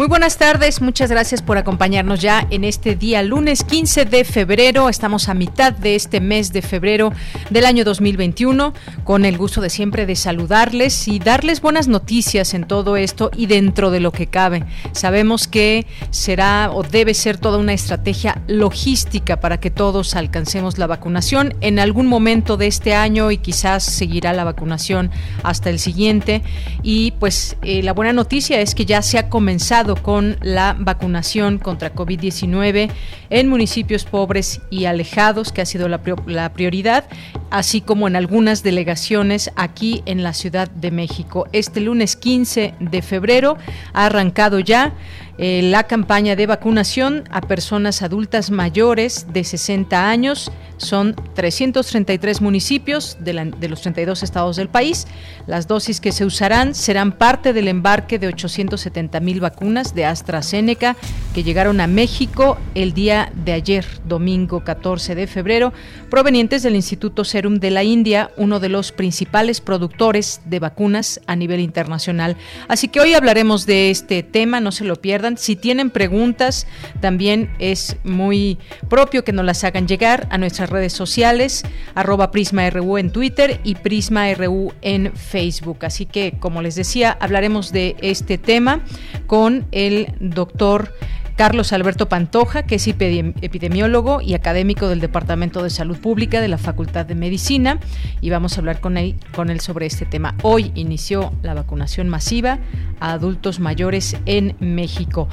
Muy buenas tardes, muchas gracias por acompañarnos ya en este día lunes 15 de febrero. Estamos a mitad de este mes de febrero del año 2021 con el gusto de siempre de saludarles y darles buenas noticias en todo esto y dentro de lo que cabe. Sabemos que será o debe ser toda una estrategia logística para que todos alcancemos la vacunación en algún momento de este año y quizás seguirá la vacunación hasta el siguiente. Y pues eh, la buena noticia es que ya se ha comenzado con la vacunación contra COVID-19 en municipios pobres y alejados, que ha sido la, la prioridad, así como en algunas delegaciones aquí en la Ciudad de México. Este lunes 15 de febrero ha arrancado ya eh, la campaña de vacunación a personas adultas mayores de 60 años. Son 333 municipios de, de, los 32 estados del país. Las dosis que se usarán serán parte del embarque de 870 mil vacunas de AstraZeneca que llegaron a México el día de ayer, domingo 14 de febrero, provenientes del Instituto Serum de la India, uno de los principales productores de vacunas a nivel internacional. Así que hoy hablaremos de este tema, no se lo pierdan si tienen preguntas, también es muy propio que nos las hagan llegar a nuestras redes sociales, arroba PrismaRU en Twitter y PrismaRU en Facebook. Así que, como les decía, hablaremos de este tema con el doctor Carlos Alberto Pantoja, que es epidemiólogo y académico del Departamento de Salud Pública de la Facultad de Medicina, y vamos a hablar con él, sobre este tema. Hoy inició la vacunación masiva a adultos mayores en México.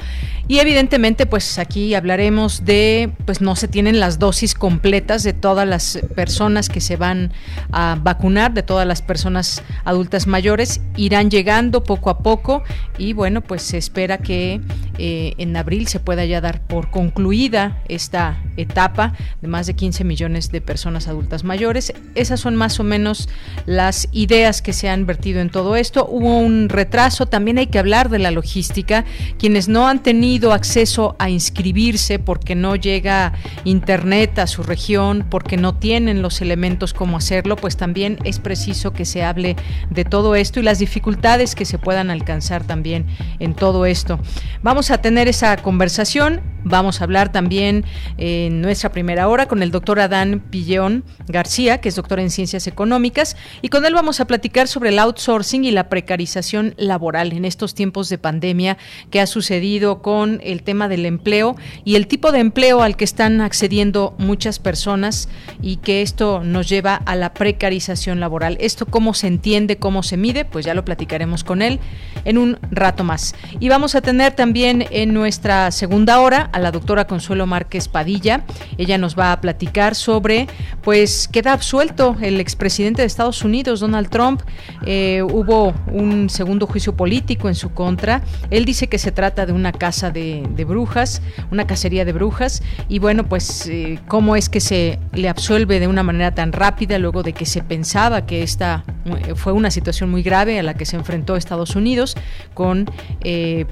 Y evidentemente, pues aquí hablaremos de, pues no se tienen las dosis completas de todas las personas que se van a vacunar, de todas las personas adultas mayores, irán llegando poco a poco y bueno, pues se espera que eh, en abril se pueda ya dar por concluida esta etapa de más de 15 millones de personas adultas mayores. Esas son más o menos las ideas que se han vertido en todo esto. Hubo un retraso, también hay que hablar de la logística. Quienes no han tenido acceso a inscribirse porque no llega internet a su región, porque no tienen los elementos como hacerlo, pues también es preciso que se hable de todo esto y las dificultades que se puedan alcanzar también en todo esto. Vamos a tener esa conversación conversación. Vamos a hablar también en nuestra primera hora con el doctor Adán Pillón García, que es doctor en ciencias económicas, y con él vamos a platicar sobre el outsourcing y la precarización laboral en estos tiempos de pandemia que ha sucedido con el tema del empleo y el tipo de empleo al que están accediendo muchas personas y que esto nos lleva a la precarización laboral. Esto cómo se entiende, cómo se mide, pues ya lo platicaremos con él en un rato más. Y vamos a tener también en nuestra segunda hora a la doctora Consuelo Márquez Padilla. Ella nos va a platicar sobre, pues queda absuelto el expresidente de Estados Unidos, Donald Trump. Eh, hubo un segundo juicio político en su contra. Él dice que se trata de una casa de, brujas, una cacería de brujas. Y bueno, pues eh, cómo es que se le absuelve de una manera tan rápida luego de que se pensaba que esta eh, fue una situación muy grave a la que se enfrentó Estados Unidos con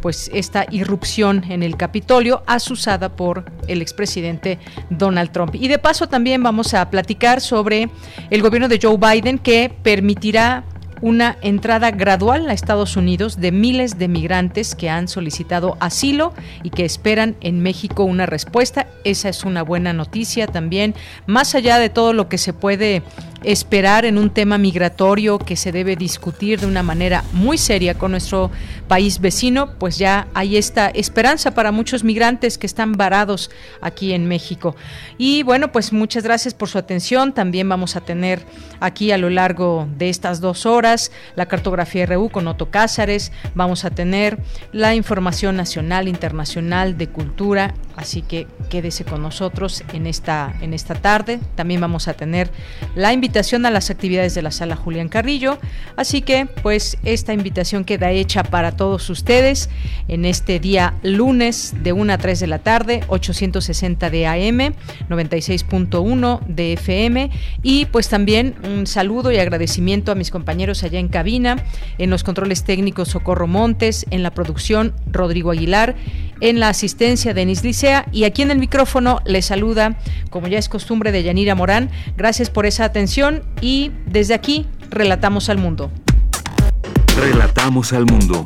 pues esta irrupción en el capítulo asusada por el expresidente Donald Trump. Y de paso también vamos a platicar sobre el gobierno de Joe Biden que permitirá una entrada gradual a Estados Unidos de miles de migrantes que han solicitado asilo y que esperan en México una respuesta. Esa es una buena noticia también, más allá de todo lo que se puede esperar en un tema migratorio que se debe discutir de una manera muy seria con nuestro país vecino, pues ya hay esta esperanza para muchos migrantes que están varados aquí en México. Y bueno, pues muchas gracias por su atención. También vamos a tener aquí a lo largo de estas dos horas la cartografía RU con Otto Cázares, vamos a tener la información nacional, internacional de cultura, así que quédese con nosotros en esta, en esta tarde. También vamos a tener la invitación a las actividades de la sala Julián Carrillo, así que pues esta invitación queda hecha para todos ustedes en este día lunes de 1 a 3 de la tarde, 860 de AM, 96.1 de FM y pues también un saludo y agradecimiento a mis compañeros allá en cabina, en los controles técnicos Socorro Montes, en la producción Rodrigo Aguilar, en la asistencia Denis Y aquí en el micrófono le saluda, como ya es costumbre de Yanira Morán. Gracias por esa atención y desde aquí relatamos al mundo. Relatamos al mundo.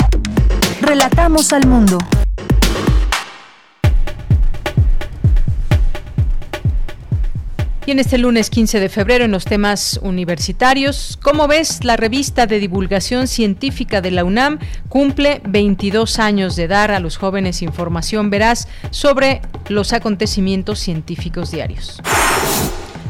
Relatamos al mundo. Y en este lunes 15 de febrero, en los temas universitarios, ¿cómo ves? La revista de divulgación científica de la UNAM cumple 22 años de dar a los jóvenes información veraz sobre los acontecimientos científicos diarios.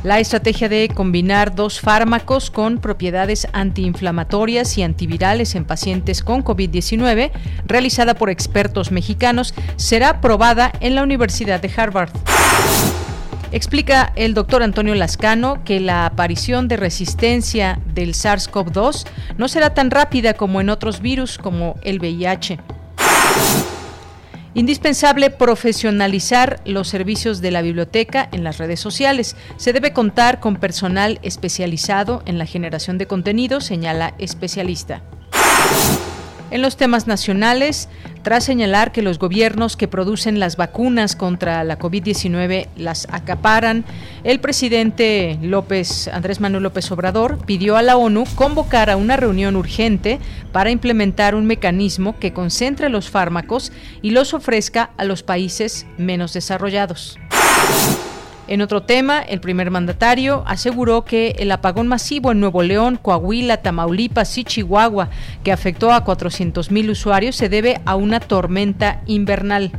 La estrategia de combinar dos fármacos con propiedades antiinflamatorias y antivirales en pacientes con COVID-19, realizada por expertos mexicanos, será probada en la Universidad de Harvard. Explica el doctor Antonio Lascano que la aparición de resistencia del SARS-CoV-2 no será tan rápida como en otros virus como el VIH. Indispensable profesionalizar los servicios de la biblioteca en las redes sociales. Se debe contar con personal especializado en la generación de contenido, señala especialista. En los temas nacionales, tras señalar que los gobiernos que producen las vacunas contra la COVID-19 las acaparan, el presidente López, Andrés Manuel López Obrador pidió a la ONU convocar a una reunión urgente para implementar un mecanismo que concentre los fármacos y los ofrezca a los países menos desarrollados. En otro tema, el primer mandatario aseguró que el apagón masivo en Nuevo León, Coahuila, Tamaulipas y Chihuahua, que afectó a 400.000 usuarios, se debe a una tormenta invernal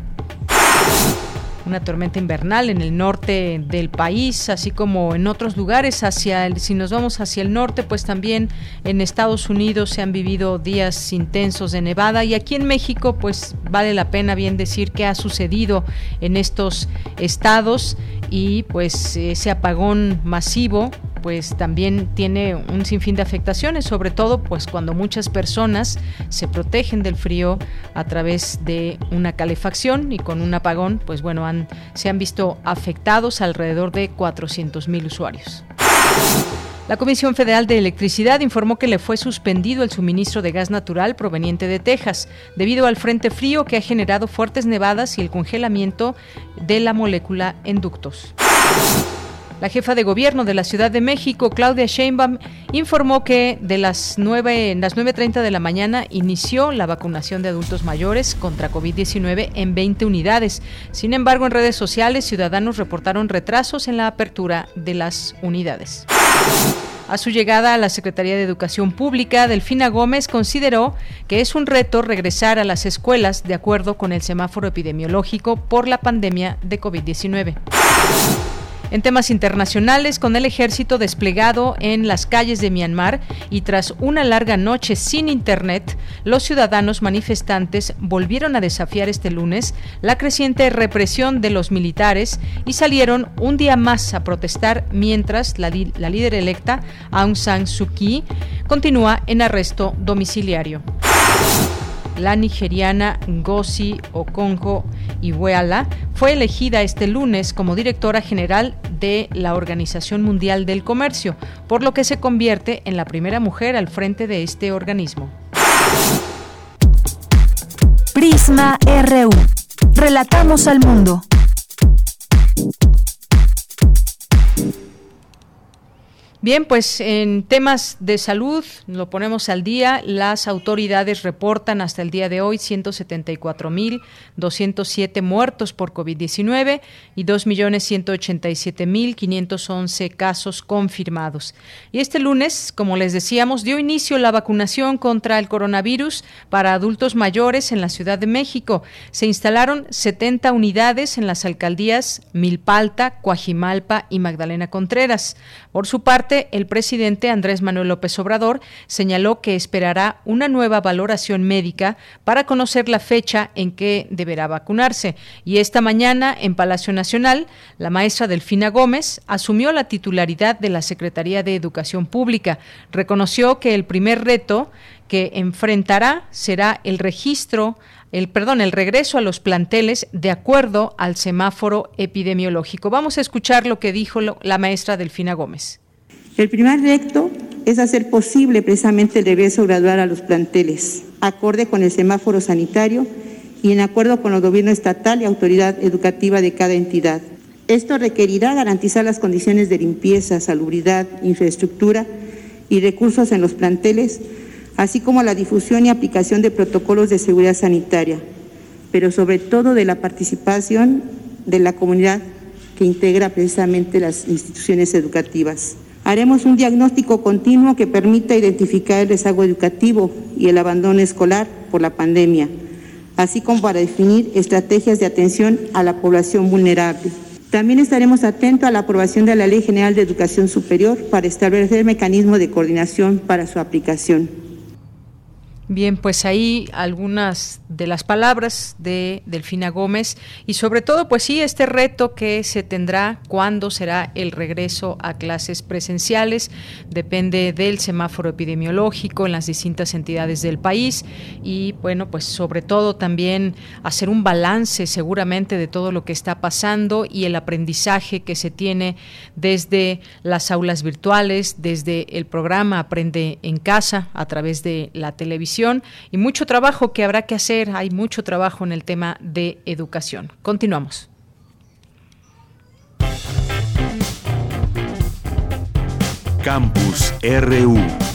una tormenta invernal en el norte del país, así como en otros lugares. Hacia el, si nos vamos hacia el norte, pues también en Estados Unidos se han vivido días intensos de nevada y aquí en México, pues vale la pena bien decir qué ha sucedido en estos estados y pues ese apagón masivo pues también tiene un sinfín de afectaciones, sobre todo pues cuando muchas personas se protegen del frío a través de una calefacción y con un apagón, pues bueno, se han visto afectados alrededor de 400 mil usuarios. La Comisión Federal de Electricidad informó que le fue suspendido el suministro de gas natural proveniente de Texas debido al frente frío que ha generado fuertes nevadas y el congelamiento de la molécula en ductos. La jefa de gobierno de la Ciudad de México, Claudia Sheinbaum, informó que de las 9, las 9.30 de la mañana inició la vacunación de adultos mayores contra COVID-19 en 20 unidades. Sin embargo, en redes sociales, ciudadanos reportaron retrasos en la apertura de las unidades. A su llegada a la Secretaría de Educación Pública, Delfina Gómez consideró que es un reto regresar a las escuelas de acuerdo con el semáforo epidemiológico por la pandemia de COVID-19. En temas internacionales, con el ejército desplegado en las calles de Myanmar y tras una larga noche sin internet, los ciudadanos manifestantes volvieron a desafiar este lunes la creciente represión de los militares y salieron un día más a protestar mientras la, líder electa, Aung San Suu Kyi, continúa en arresto domiciliario. La nigeriana Ngozi Okonjo Iweala fue elegida este lunes como directora general de la Organización Mundial del Comercio, por lo que se convierte en la primera mujer al frente de este organismo. Prisma RU. Relatamos al mundo. Bien, pues en temas de salud, lo ponemos al día, las autoridades reportan hasta el día de hoy 174.207 muertos por COVID-19 y 2.187.511 casos confirmados. Y este lunes, como les decíamos, dio inicio la vacunación contra el coronavirus para adultos mayores en la Ciudad de México. Se instalaron 70 unidades en las alcaldías Milpalta, Coajimalpa y Magdalena Contreras. Por su parte, el presidente Andrés Manuel López Obrador señaló que esperará una nueva valoración médica para conocer la fecha en que deberá vacunarse. Y esta mañana, en Palacio Nacional, la maestra Delfina Gómez asumió la titularidad de la Secretaría de Educación Pública. Reconoció que el primer reto que enfrentará será el registro el perdón, el regreso a los planteles de acuerdo al semáforo epidemiológico. Vamos a escuchar lo que dijo la maestra Delfina Gómez. El primer reto es hacer posible precisamente el regreso gradual a los planteles, acorde con el semáforo sanitario y en acuerdo con el gobierno estatal y autoridad educativa de cada entidad. Esto requerirá garantizar las condiciones de limpieza, salubridad, infraestructura y recursos en los planteles así como la difusión y aplicación de protocolos de seguridad sanitaria, pero sobre todo de la participación de la comunidad que integra precisamente las instituciones educativas. Haremos un diagnóstico continuo que permita identificar el rezago educativo y el abandono escolar por la pandemia, así como para definir estrategias de atención a la población vulnerable. También estaremos atentos a la aprobación de la Ley General de Educación Superior para establecer mecanismos de coordinación para su aplicación. Bien, pues ahí algunas de las palabras de Delfina Gómez. Y sobre todo, pues sí, este reto que se tendrá cuándo será el regreso a clases presenciales, depende del semáforo epidemiológico en las distintas entidades del país. Y bueno, pues sobre todo también hacer un balance seguramente de todo lo que está pasando y el aprendizaje que se tiene desde las aulas virtuales, desde el programa Aprende en casa a través de la televisión y mucho trabajo que habrá que hacer. Hay mucho trabajo en el tema de educación. Continuamos. Campus RU.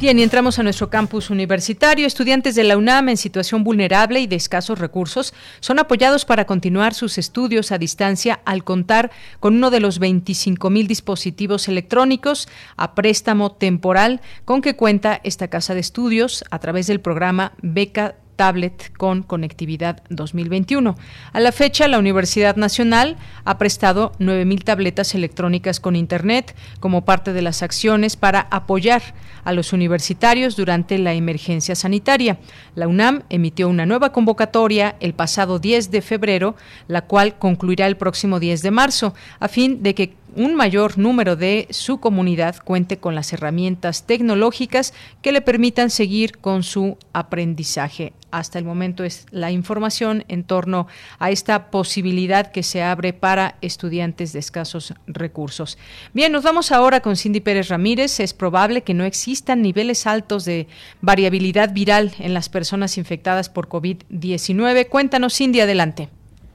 Bien, y entramos a nuestro campus universitario. Estudiantes de la UNAM en situación vulnerable y de escasos recursos son apoyados para continuar sus estudios a distancia al contar con uno de los 25 mil dispositivos electrónicos a préstamo temporal con que cuenta esta casa de estudios a través del programa Beca tablet con conectividad 2021. A la fecha, la Universidad Nacional ha prestado 9.000 tabletas electrónicas con Internet como parte de las acciones para apoyar a los universitarios durante la emergencia sanitaria. La UNAM emitió una nueva convocatoria el pasado 10 de febrero, la cual concluirá el próximo 10 de marzo, a fin de que un mayor número de su comunidad cuente con las herramientas tecnológicas que le permitan seguir con su aprendizaje. Hasta el momento es la información en torno a esta posibilidad que se abre para estudiantes de escasos recursos. Bien, nos vamos ahora con Cindy Pérez Ramírez. Es probable que no existan niveles altos de variabilidad viral en las personas infectadas por COVID-19. Cuéntanos, Cindy, adelante.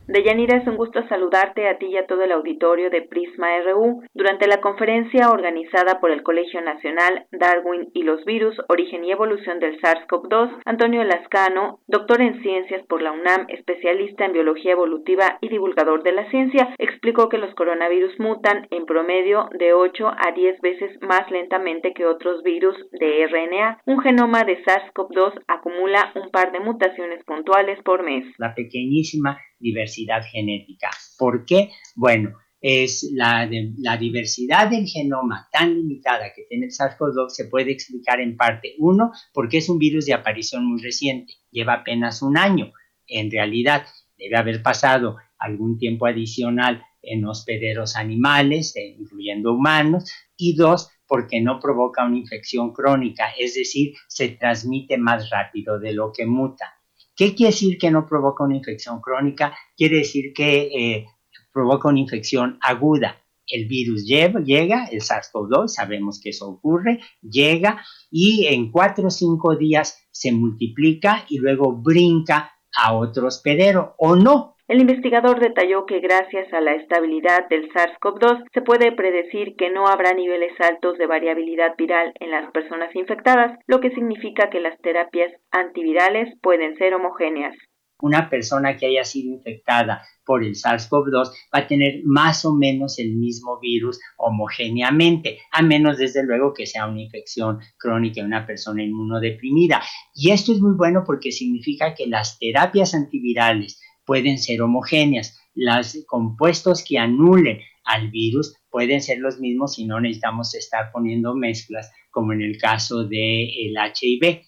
Deyanira, es un gusto saludarte a ti y a todo el auditorio de Prisma RU. Durante la conferencia organizada por el Colegio Nacional Darwin y los virus, origen y evolución del SARS-CoV-2, Antonio Lascano, doctor en ciencias por la UNAM, especialista en biología evolutiva y divulgador de la ciencia, explicó que los coronavirus mutan en promedio de 8 a 10 veces más lentamente que otros virus de RNA. Un genoma de SARS-CoV-2 acumula un par de mutaciones puntuales por mes. La pequeñísima diversidad genética. ¿Por qué? Bueno, es la, la diversidad del genoma tan limitada que tiene el SARS-CoV-2 se puede explicar en parte, uno, porque es un virus de aparición muy reciente, lleva apenas un año. En realidad, debe haber pasado algún tiempo adicional en hospederos animales, eh, incluyendo humanos, y dos, porque no provoca una infección crónica, es decir, se transmite más rápido de lo que muta. ¿Qué quiere decir que no provoca una infección crónica? Quiere decir que eh, provoca una infección aguda. El virus llega, el SARS-CoV-2, sabemos que eso ocurre, llega y en cuatro o cinco días se multiplica y luego brinca a otro hospedero o no, El investigador detalló que gracias a la estabilidad del SARS-CoV-2 se puede predecir que no habrá niveles altos de variabilidad viral en las personas infectadas, lo que significa que las terapias antivirales pueden ser homogéneas una persona que haya sido infectada por el SARS-CoV-2 va a tener más o menos el mismo virus homogéneamente, a menos desde luego que sea una infección crónica de una persona inmunodeprimida. Y esto es muy bueno porque significa que las terapias antivirales pueden ser homogéneas. Los compuestos que anulen al virus pueden ser los mismos y no necesitamos estar poniendo mezclas como en el caso del HIV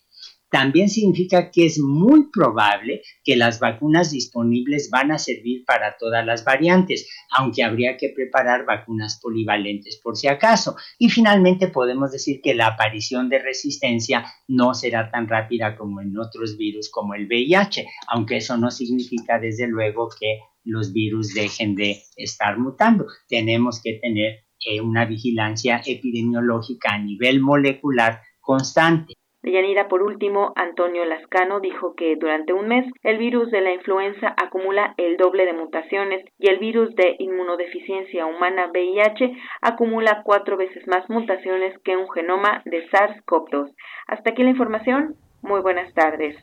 también significa que es muy probable que las vacunas disponibles van a servir para todas las variantes, aunque habría que preparar vacunas polivalentes por si acaso. Y finalmente podemos decir que la aparición de resistencia no será tan rápida como en otros virus como el VIH, aunque eso no significa desde luego que los virus dejen de estar mutando. Tenemos que tener eh, una vigilancia epidemiológica a nivel molecular constante. Deyanira, por último, Antonio Lascano dijo que durante un mes el virus de la influenza acumula el doble de mutaciones y el virus de inmunodeficiencia humana VIH acumula cuatro veces más mutaciones que un genoma de SARS-CoV-2. Hasta aquí la información. Muy buenas tardes.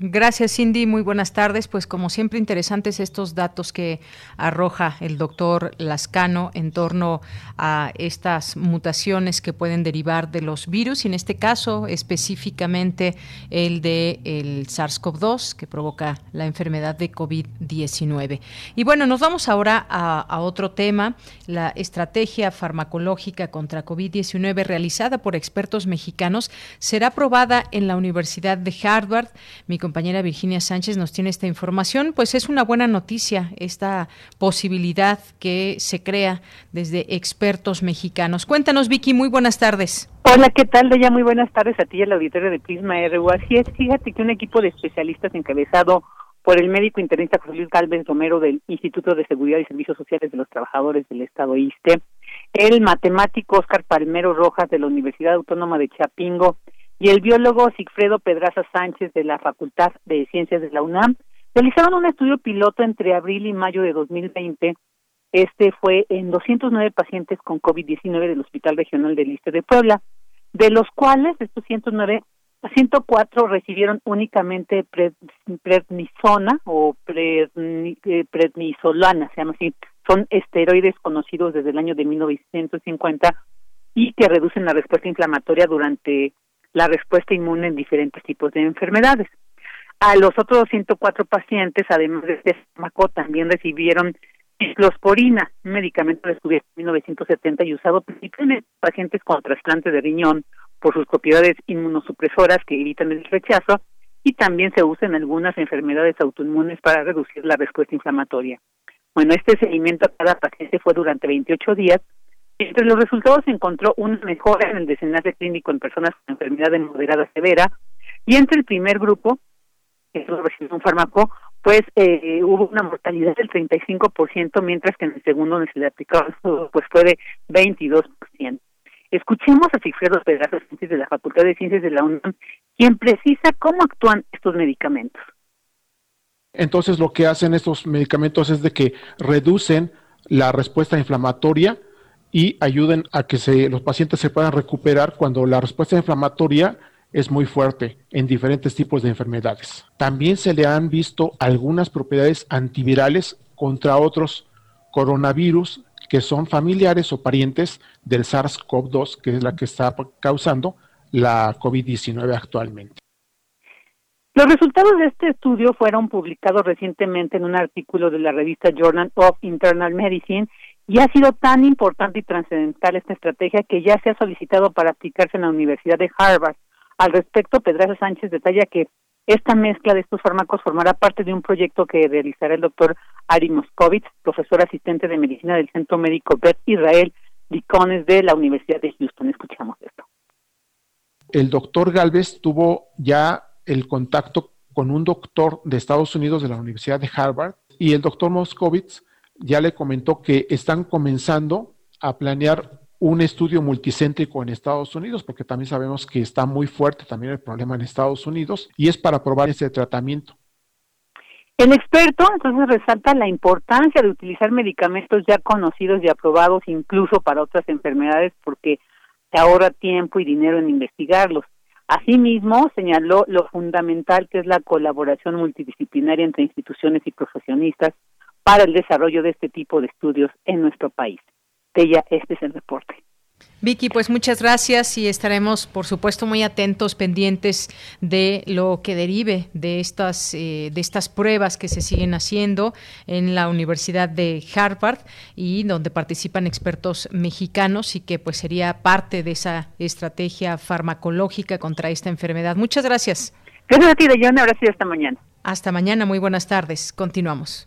Gracias, Cindy. Muy buenas tardes. Pues como siempre interesantes estos datos que arroja el doctor Lascano en torno a estas mutaciones que pueden derivar de los virus y en este caso específicamente el de el SARS-CoV-2 que provoca la enfermedad de COVID-19. Y bueno, nos vamos ahora a, otro tema, la estrategia farmacológica contra COVID-19 realizada por expertos mexicanos será aprobada en la Universidad de Harvard. Mi compañera Virginia Sánchez nos tiene esta información, pues es una buena noticia esta posibilidad que se crea desde expertos mexicanos. Cuéntanos, Vicky, muy buenas tardes. Hola, ¿qué tal? De ya muy buenas tardes a ti y al auditorio de Prisma RU. Así es, fíjate que un equipo de especialistas encabezado por el médico internista José Luis Galvez Romero del Instituto de Seguridad y Servicios Sociales de los Trabajadores del Estado ISTE, el matemático Oscar Palmero Rojas de la Universidad Autónoma de Chapingo y el biólogo Sigfredo Pedraza Sánchez de la Facultad de Ciencias de la UNAM realizaron un estudio piloto entre abril y mayo de 2020. Este fue en 209 pacientes con COVID-19 del Hospital Regional del Liste de Puebla, de los cuales estos 109 104 recibieron únicamente prednisona o eh, prednisolana, se llama así. Son esteroides conocidos desde el año de 1950 y que reducen la respuesta inflamatoria durante la respuesta inmune en diferentes tipos de enfermedades. A los otros 104 pacientes, además de este fármaco, también recibieron ciclosporina, un medicamento descubierto en 1970 y usado principalmente en pacientes con trasplante de riñón por sus propiedades inmunosupresoras que evitan el rechazo y también se usa en algunas enfermedades autoinmunes para reducir la respuesta inflamatoria. Bueno, este seguimiento a cada paciente fue durante 28 días entre los resultados se encontró una mejora en el desenlace clínico en personas con enfermedad de moderada severa y entre el primer grupo, que solo recibió un fármaco, pues eh, hubo una mortalidad del 35%, mientras que en el segundo donde se le aplicó pues fue de 22%. Escuchemos a Sigfredo Pedraza, de la Facultad de Ciencias de la UNAM, quien precisa cómo actúan estos medicamentos. Entonces lo que hacen estos medicamentos es de que reducen la respuesta inflamatoria y ayuden a que se, los pacientes se puedan recuperar cuando la respuesta inflamatoria es muy fuerte en diferentes tipos de enfermedades. También se le han visto algunas propiedades antivirales contra otros coronavirus que son familiares o parientes del SARS-CoV-2, que es la que está causando la COVID-19 actualmente. Los resultados de este estudio fueron publicados recientemente en un artículo de la revista Journal of Internal Medicine y ha sido tan importante y trascendental esta estrategia que ya se ha solicitado para aplicarse en la Universidad de Harvard. Al respecto, Pedraza Sánchez detalla que esta mezcla de estos fármacos formará parte de un proyecto que realizará el doctor Ari Moscovitz, profesor asistente de medicina del Centro Médico Beth Israel de la Universidad de Houston. Escuchamos esto. El doctor Galvez tuvo ya el contacto con un doctor de Estados Unidos de la Universidad de Harvard y el doctor Moscovitz ya le comentó que están comenzando a planear un estudio multicéntrico en Estados Unidos, porque también sabemos que está muy fuerte también el problema en Estados Unidos, y es para probar ese tratamiento. El experto entonces resalta la importancia de utilizar medicamentos ya conocidos y aprobados incluso para otras enfermedades porque se ahorra tiempo y dinero en investigarlos. Asimismo, señaló lo fundamental que es la colaboración multidisciplinaria entre instituciones y profesionistas para el desarrollo de este tipo de estudios en nuestro país. Tella, este es el reporte. Vicky, pues muchas gracias y estaremos, por supuesto, muy atentos, pendientes de lo que derive de estas eh, de estas pruebas que se siguen haciendo en la Universidad de Harvard y donde participan expertos mexicanos y que pues sería parte de esa estrategia farmacológica contra esta enfermedad. Muchas gracias. Gracias a ti. Ahora sí, hasta mañana. Hasta mañana. Muy buenas tardes. Continuamos.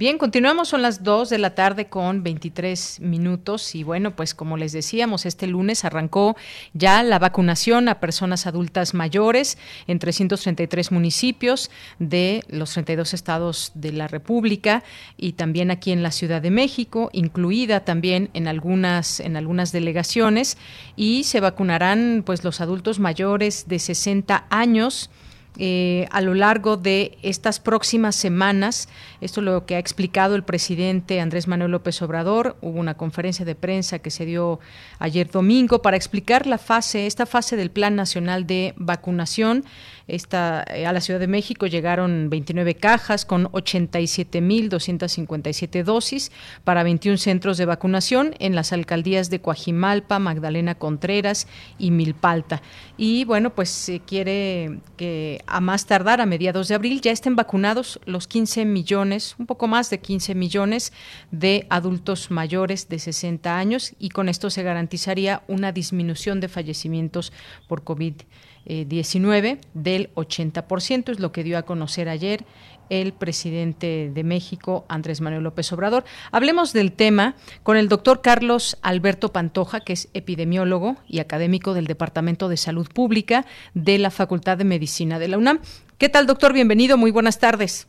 Bien, continuamos, son las 2 de la tarde con 23 minutos y bueno, pues como les decíamos, este lunes arrancó ya la vacunación a personas adultas mayores en 333 municipios de los 32 estados de la República y también aquí en la Ciudad de México, incluida también en algunas en algunas delegaciones y se vacunarán pues los adultos mayores de 60 años eh, a lo largo de estas próximas semanas. Esto es lo que ha explicado el presidente Andrés Manuel López Obrador. Hubo una conferencia de prensa que se dio ayer domingo para explicar la fase, esta fase del Plan Nacional de Vacunación. Esta, eh, a la Ciudad de México llegaron 29 cajas con 87.257 dosis para 21 centros de vacunación en las alcaldías de Coajimalpa, Magdalena Contreras y Milpalta. Y bueno, pues se quiere que a más tardar, a mediados de abril, ya estén vacunados los 15 millones, un poco más de 15 millones de adultos mayores de 60 años y con esto se garantizaría una disminución de fallecimientos por COVID-19. 19 del 80%, es lo que dio a conocer ayer el presidente de México, Andrés Manuel López Obrador. Hablemos del tema con el doctor Carlos Alberto Pantoja, que es epidemiólogo y académico del Departamento de Salud Pública de la Facultad de Medicina de la UNAM. ¿Qué tal, doctor? Bienvenido, muy buenas tardes.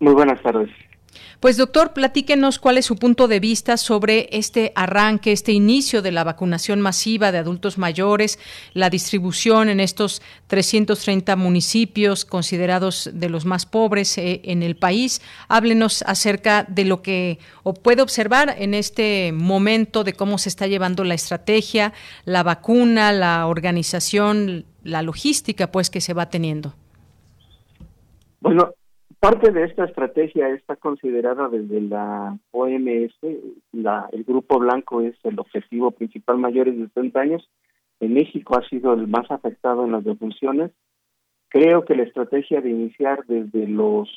Muy buenas tardes. Pues doctor, platíquenos cuál es su punto de vista sobre este arranque, este inicio de la vacunación masiva de adultos mayores, la distribución en estos 330 municipios considerados de los más pobres eh, en el país. Háblenos acerca de lo que puede observar en este momento de cómo se está llevando la estrategia, la vacuna, la organización, la logística pues que se va teniendo. Bueno, Parte de esta estrategia está considerada desde la OMS, la, el grupo blanco es el objetivo principal mayores de 30 años. En México ha sido el más afectado en las defunciones. Creo que la estrategia de iniciar desde los,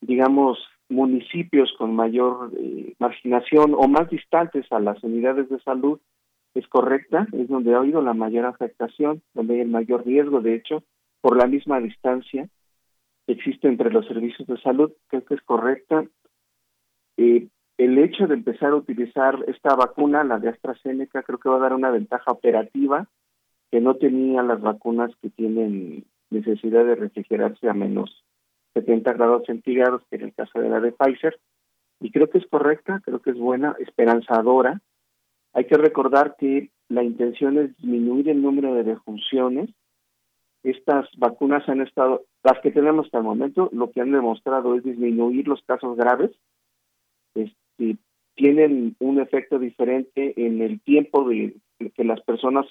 digamos, municipios con mayor eh, marginación o más distantes a las unidades de salud es correcta, es donde ha habido la mayor afectación, donde hay el mayor riesgo, de hecho, por la misma distancia existe entre los servicios de salud, creo que es correcta. Eh, el hecho de empezar a utilizar esta vacuna, la de AstraZeneca, creo que va a dar una ventaja operativa que no tenían las vacunas que tienen necesidad de refrigerarse a menos 70 grados centígrados, que en el caso de la de Pfizer. Y creo que es correcta, creo que es buena, esperanzadora. Hay que recordar que la intención es disminuir el número de defunciones estas vacunas han estado, las que tenemos hasta el momento, lo que han demostrado es disminuir los casos graves, este, tienen un efecto diferente en el tiempo de que las personas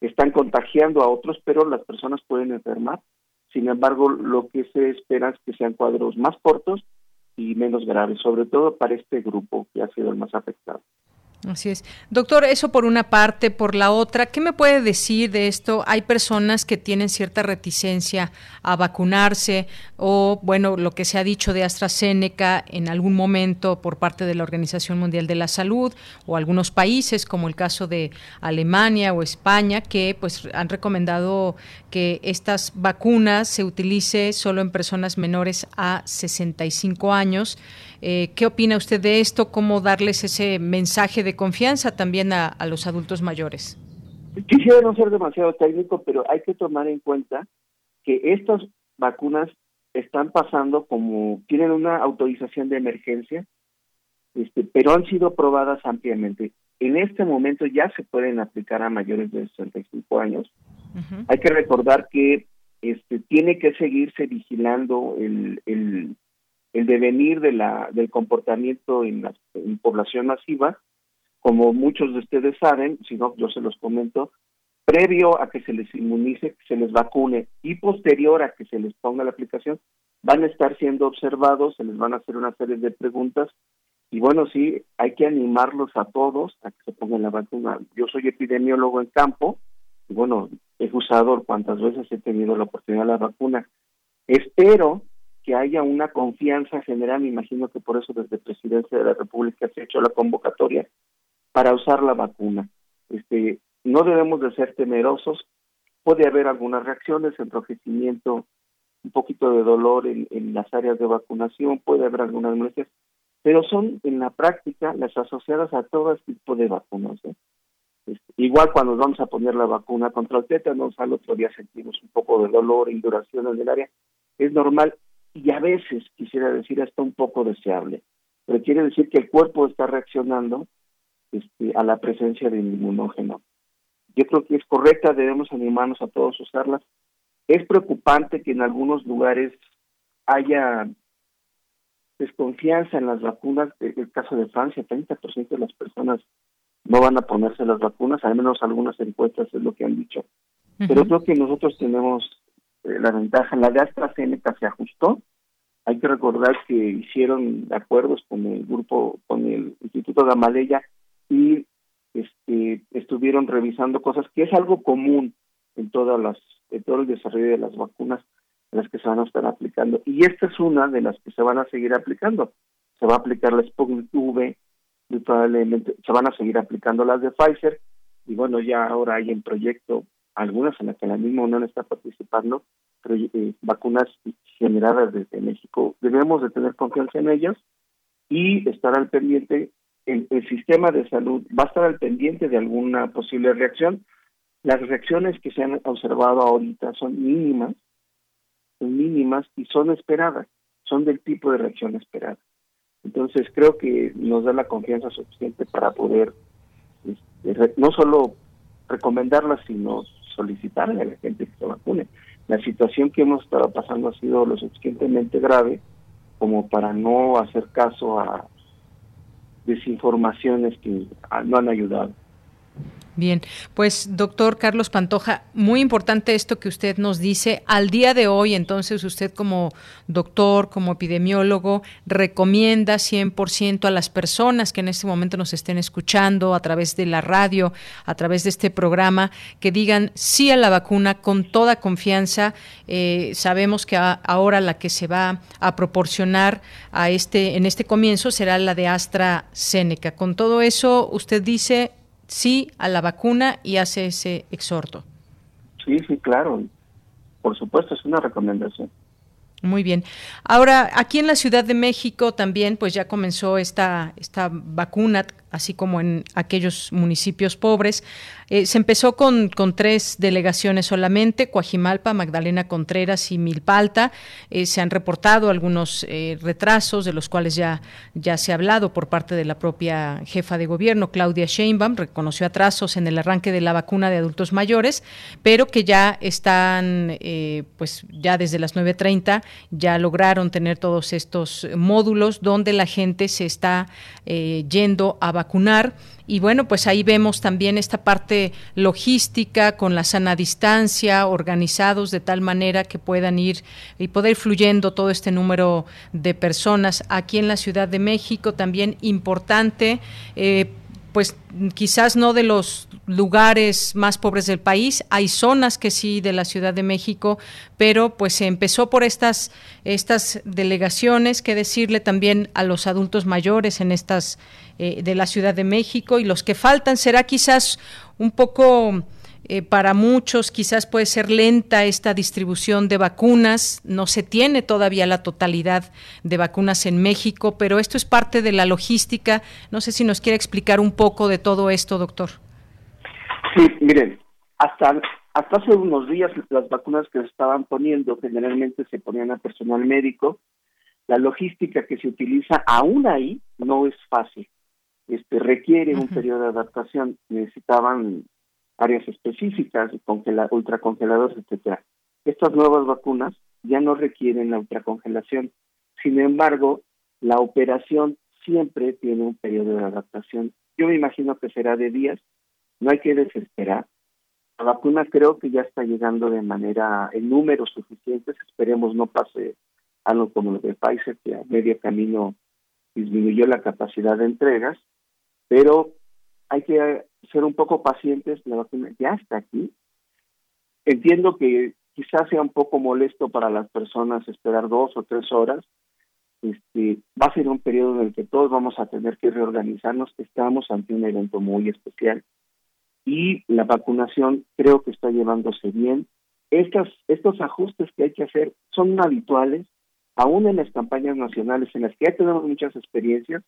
están contagiando a otros, pero las personas pueden enfermar. Sin embargo, lo que se espera es que sean cuadros más cortos y menos graves, sobre todo para este grupo que ha sido el más afectado. Así es. Doctor, eso por una parte, por la otra, ¿qué me puede decir de esto? Hay personas que tienen cierta reticencia a vacunarse o, bueno, lo que se ha dicho de AstraZeneca en algún momento por parte de la Organización Mundial de la Salud o algunos países, como el caso de Alemania o España, que pues han recomendado que estas vacunas se utilice solo en personas menores a 65 años. Eh, ¿Qué opina usted de esto? ¿Cómo darles ese mensaje de confianza también a, los adultos mayores? Quisiera no ser demasiado técnico, pero hay que tomar en cuenta que estas vacunas están pasando como, tienen una autorización de emergencia, este, pero han sido probadas ampliamente. En este momento ya se pueden aplicar a mayores de 65 años. Hay que recordar que este, tiene que seguirse vigilando el, el, el devenir de del comportamiento en la población masiva. Como muchos de ustedes saben, si no, yo se los comento, previo a que se les inmunice, se les vacune y posterior a que se les ponga la aplicación, van a estar siendo observados, se les van a hacer una serie de preguntas y bueno, sí, hay que animarlos a todos a que se pongan la vacuna. Yo soy epidemiólogo en campo y bueno, he usado cuantas veces he tenido la oportunidad de la vacuna. Espero que haya una confianza general, me imagino que por eso desde Presidencia de la República se ha hecho la convocatoria para usar la vacuna. Este, no debemos de ser temerosos, puede haber algunas reacciones, enrojecimiento, un poquito de dolor en, en las áreas de vacunación, puede haber algunas molestias, pero son en la práctica las asociadas a todo tipo de vacunas. ¿eh? Este, igual cuando vamos a poner la vacuna contra el tétanos, al otro día sentimos un poco de dolor y duración en el área, es normal y a veces, quisiera decir, hasta un poco deseable, pero quiere decir que el cuerpo está reaccionando este, a la presencia del inmunógeno. Yo creo que es correcta, debemos animarnos a todos a usarlas. Es preocupante que en algunos lugares haya desconfianza en las vacunas. El caso de Francia, 30% de las personas no van a ponerse las vacunas, al menos algunas encuestas es lo que han dicho. Pero creo que nosotros tenemos eh, la ventaja. La de AstraZeneca se ajustó. Hay que recordar que hicieron acuerdos con el grupo, con el Instituto Gamaleya y este, estuvieron revisando cosas que es algo común en todas las en todo el desarrollo de las vacunas las que se van a estar aplicando. Y esta es una de las que se van a seguir aplicando. Se va a aplicar la Sputnik V, probablemente se van a seguir aplicando las de Pfizer, y bueno, ya ahora hay en proyecto algunas en las que la misma Unión está participando, pero, eh, vacunas generadas desde México. Debemos de tener confianza en ellas y estar al pendiente, el, el sistema de salud va a estar al pendiente de alguna posible reacción. Las reacciones que se han observado ahorita son mínimas, mínimas y son esperadas, son del tipo de reacción esperada. Entonces creo que nos da la confianza suficiente para poder este, no solo recomendarlas, sino solicitarle a la gente que se vacune. La situación que hemos estado pasando ha sido lo suficientemente grave como para no hacer caso a desinformaciones que no han ayudado. Bien, pues doctor Carlos Pantoja, muy importante esto que usted nos dice. Al día de hoy, entonces, usted como doctor, como epidemiólogo, recomienda 100% a las personas que en este momento nos estén escuchando a través de la radio, a través de este programa, que digan sí a la vacuna con toda confianza. Eh, sabemos que ahora la que se va a proporcionar a este, en este comienzo será la de AstraZeneca. Con todo eso, usted dice sí a la vacuna y hace ese exhorto. Sí, sí, claro. Por supuesto, es una recomendación. Muy bien. Ahora, aquí en la Ciudad de México también, pues ya comenzó esta, esta vacuna así como en aquellos municipios pobres. Eh, se empezó con, con, tres delegaciones solamente, Coajimalpa, Magdalena Contreras y Milpalta. Eh, se han reportado algunos eh, retrasos, de los cuales ya, ya se ha hablado por parte de la propia jefa de gobierno, Claudia Sheinbaum, reconoció atrasos en el arranque de la vacuna de adultos mayores, pero que ya están, pues ya desde las 9.30, ya lograron tener todos estos módulos donde la gente se está yendo a vacunar vacunar. Y bueno, pues ahí vemos también esta parte logística con la sana distancia, organizados de tal manera que puedan ir y poder fluyendo todo este número de personas. Aquí en la Ciudad de México también importante. Eh, pues quizás no de los lugares más pobres del país, hay zonas que sí de la Ciudad de México, pero pues se empezó por estas estas delegaciones, que decirle también a los adultos mayores en estas eh, de la Ciudad de México y los que faltan será quizás un poco eh, para muchos quizás puede ser lenta esta distribución de vacunas, no se tiene todavía la totalidad de vacunas en México, pero esto es parte de la logística. No sé si nos quiere explicar un poco de todo esto, doctor. Sí, miren, hasta hasta hace unos días las vacunas que se estaban poniendo generalmente se ponían a personal médico. La logística que se utiliza aún ahí no es fácil. Este requiere un periodo de adaptación. Necesitaban áreas específicas, congela, ultracongeladores, etcétera. Estas nuevas vacunas ya no requieren la ultracongelación. Sin embargo, la operación siempre tiene un periodo de adaptación. Yo me imagino que será de días. No hay que desesperar la vacuna creo que ya está llegando de manera en números suficientes. Esperemos no pase algo como lo de Pfizer, que a medio camino disminuyó la capacidad de entregas, pero hay que ser un poco pacientes. La vacuna ya está aquí. Entiendo que quizás sea un poco molesto para las personas esperar dos o tres horas. Este, va a ser un periodo en el que todos vamos a tener que reorganizarnos. Estamos ante un evento muy especial y la vacunación creo que está llevándose bien. Estas, estos ajustes que hay que hacer son habituales, aún en las campañas nacionales en las que ya tenemos muchas experiencias.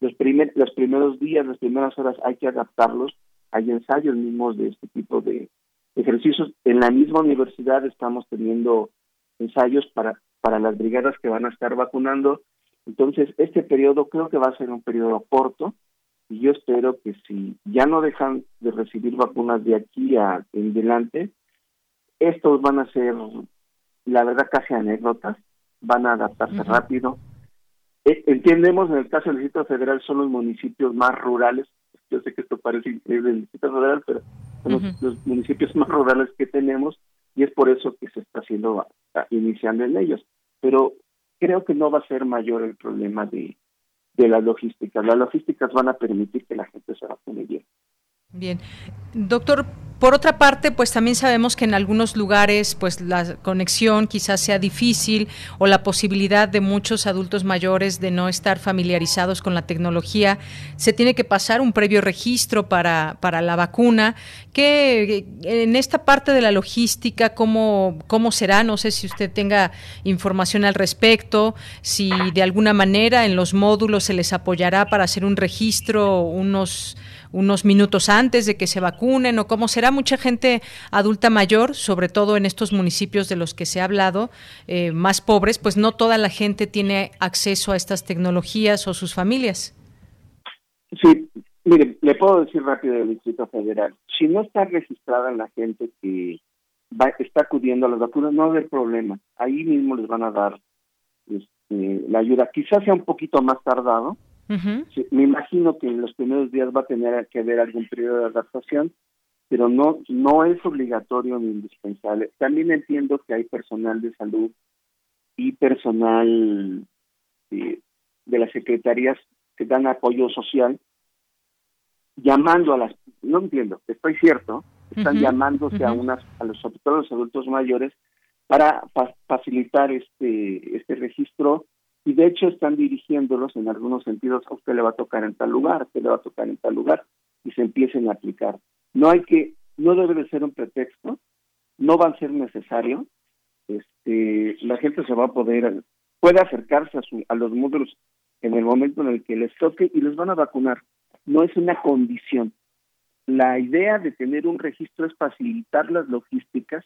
Los, primer, los primeros días, las primeras horas hay que adaptarlos. Hay ensayos mismos de este tipo de ejercicios. En la misma universidad estamos teniendo ensayos para, para las brigadas que van a estar vacunando. Entonces, este periodo creo que va a ser un periodo corto, y yo espero que si ya no dejan de recibir vacunas de aquí a en adelante, estos van a ser, la verdad, casi anécdotas, van a adaptarse rápido. E, entendemos en el caso del Distrito Federal son los municipios más rurales, yo sé que esto parece increíble el Distrito Federal, pero son los, municipios más rurales que tenemos y es por eso que se está haciendo, iniciando en ellos. Pero creo que no va a ser mayor el problema de, de las logísticas. Las logísticas van a permitir que la gente se vacune bien. Bien. Doctor, por otra parte, pues también sabemos que en algunos lugares pues la conexión quizás sea difícil o la posibilidad de muchos adultos mayores de no estar familiarizados con la tecnología, se tiene que pasar un previo registro para, para la vacuna. ¿Qué en esta parte de la logística cómo cómo será? No sé si usted tenga información al respecto, si de alguna manera en los módulos se les apoyará para hacer un registro unos unos minutos antes de que se vacunen o cómo será mucha gente adulta mayor, sobre todo en estos municipios de los que se ha hablado, eh, más pobres, pues no toda la gente tiene acceso a estas tecnologías o sus familias. Sí, mire, le puedo decir rápido del Distrito Federal. Si no está registrada la gente que va, está acudiendo a las vacunas, no va a haber problema. Ahí mismo les van a dar este, la ayuda. Quizás sea un poquito más tardado, me imagino que en los primeros días va a tener que haber algún periodo de adaptación, pero no, no es obligatorio ni indispensable. También entiendo que hay personal de salud y personal de, las secretarías que dan apoyo social llamando a las no entiendo estoy cierto están llamándose a unas a los sobre todo los adultos mayores para facilitar este este registro y de hecho están dirigiéndolos en algunos sentidos, a usted le va a tocar en tal lugar, a usted le va a tocar en tal lugar, y se empiecen a aplicar. No hay que, no debe de ser un pretexto, no va a ser necesario, este, la gente se va a poder, puede acercarse a, su, a los módulos en el momento en el que les toque y les van a vacunar. No es una condición. La idea de tener un registro es facilitar las logísticas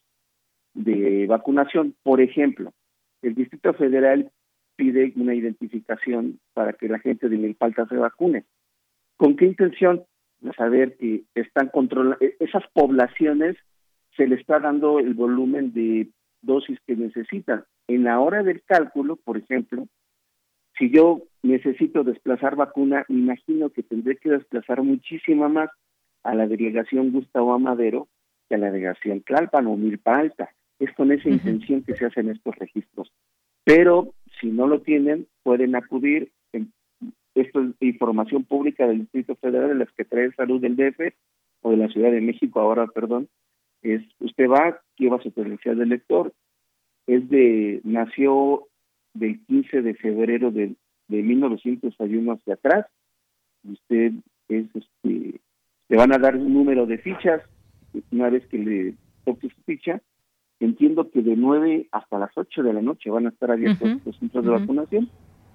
de vacunación. Por ejemplo, el Distrito Federal pide una identificación para que la gente de Milpalta se vacune. ¿Con qué intención? Saber que están controlando, e-, esas poblaciones se le está dando el volumen de dosis que necesitan. En la hora del cálculo, por ejemplo, si yo necesito desplazar vacuna, imagino que tendré que desplazar muchísima más a la delegación Gustavo Amadero que a la delegación Tlalpan o Milpa Alta. Es con esa intención que se hacen estos registros. Pero si no lo tienen, pueden acudir. En, esto es información pública del Distrito Federal, de la Secretaría de Salud del DF o de la Ciudad de México, ahora, perdón. Es, usted va, lleva su credencial de lector. Es de, nació del 15 de febrero de, de 1901 hacia atrás. Usted es, este, le van a dar un número de fichas una vez que le toque su ficha Entiendo que de 9 hasta las 8 de la noche van a estar abiertos los centros de vacunación.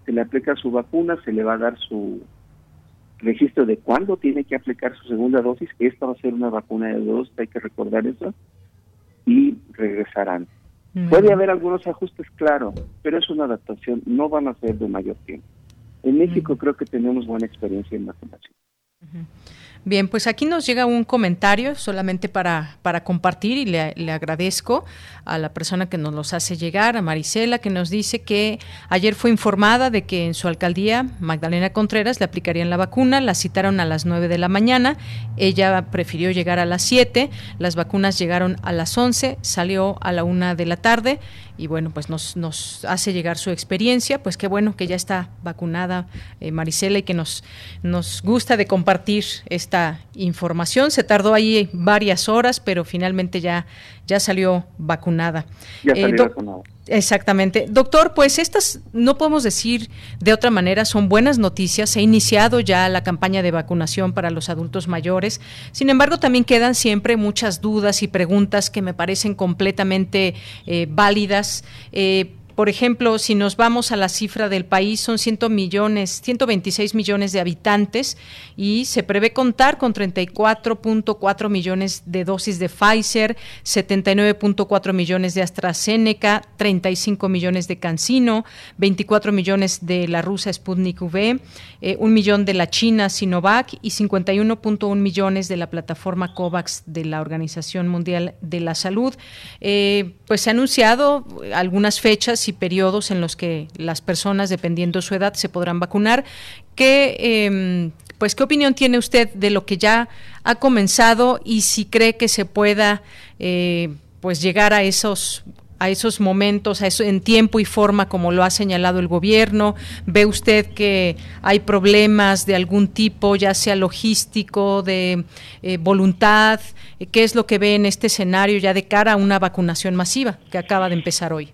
Se le aplica su vacuna, se le va a dar su registro de cuándo tiene que aplicar su segunda dosis. Esta va a ser una vacuna de dos, hay que recordar eso. regresarán. Puede haber algunos ajustes, claro, pero es una adaptación, no van a ser de mayor tiempo. En México creo que tenemos buena experiencia en vacunación. Bien, pues aquí nos llega un comentario solamente para, para compartir y le, agradezco a la persona que nos los hace llegar, a Marisela, que nos dice que ayer fue informada de que en su alcaldía, Magdalena Contreras, le aplicarían la vacuna, la citaron a las 9 de la mañana, ella prefirió llegar a las 7, las vacunas llegaron a las 11, salió a la 1 de la tarde y bueno, pues nos, nos hace llegar su experiencia, pues qué bueno que ya está vacunada eh, Marisela y que nos, nos gusta de compartir esta información. Se tardó ahí varias horas, pero finalmente ya, ya salió vacunada. Ya eh, vacunada. Exactamente. Doctor, pues estas, no podemos decir de otra manera, son buenas noticias. Se ha iniciado ya la campaña de vacunación para los adultos mayores. Sin embargo, también quedan siempre muchas dudas y preguntas que me parecen completamente eh, válidas. Eh, por ejemplo, si nos vamos a la cifra del país, son 100 millones, 126 millones de habitantes y se prevé contar con 34.4 millones de dosis de Pfizer, 79.4 millones de AstraZeneca, 35 millones de CanSino, 24 millones de la rusa Sputnik V, eh, un millón de la China Sinovac y 51.1 millones de la plataforma COVAX de la Organización Mundial de la Salud. Eh, pues se han anunciado algunas fechas y periodos en los que las personas, dependiendo su edad, se podrán vacunar. ¿Qué, em, pues, ¿Qué opinión tiene usted de lo que ya ha comenzado y si cree que se pueda eh, pues llegar a esos a esos momentos, a eso en tiempo y forma como lo ha señalado el gobierno? ¿Ve usted que hay problemas de algún tipo, ya sea logístico, de eh, voluntad? ¿Qué es lo que ve en este escenario ya de cara a una vacunación masiva que acaba de empezar hoy?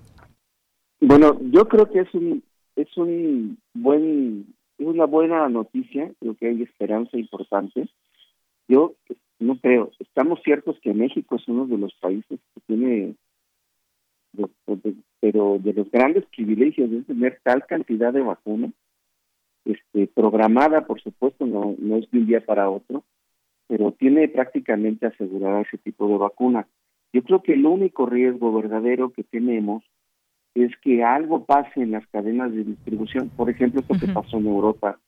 Bueno, yo creo que es un es un buen es una buena noticia, creo que hay esperanza importante. Yo no creo, estamos ciertos que México es uno de los países que tiene pero de los grandes privilegios de tener tal cantidad de vacunas este programada, por supuesto, no no es de un día para otro, pero tiene prácticamente asegurada ese tipo de vacuna. Yo creo que el único riesgo verdadero que tenemos es que algo pase en las cadenas de distribución, por ejemplo, esto que pasó en Europa.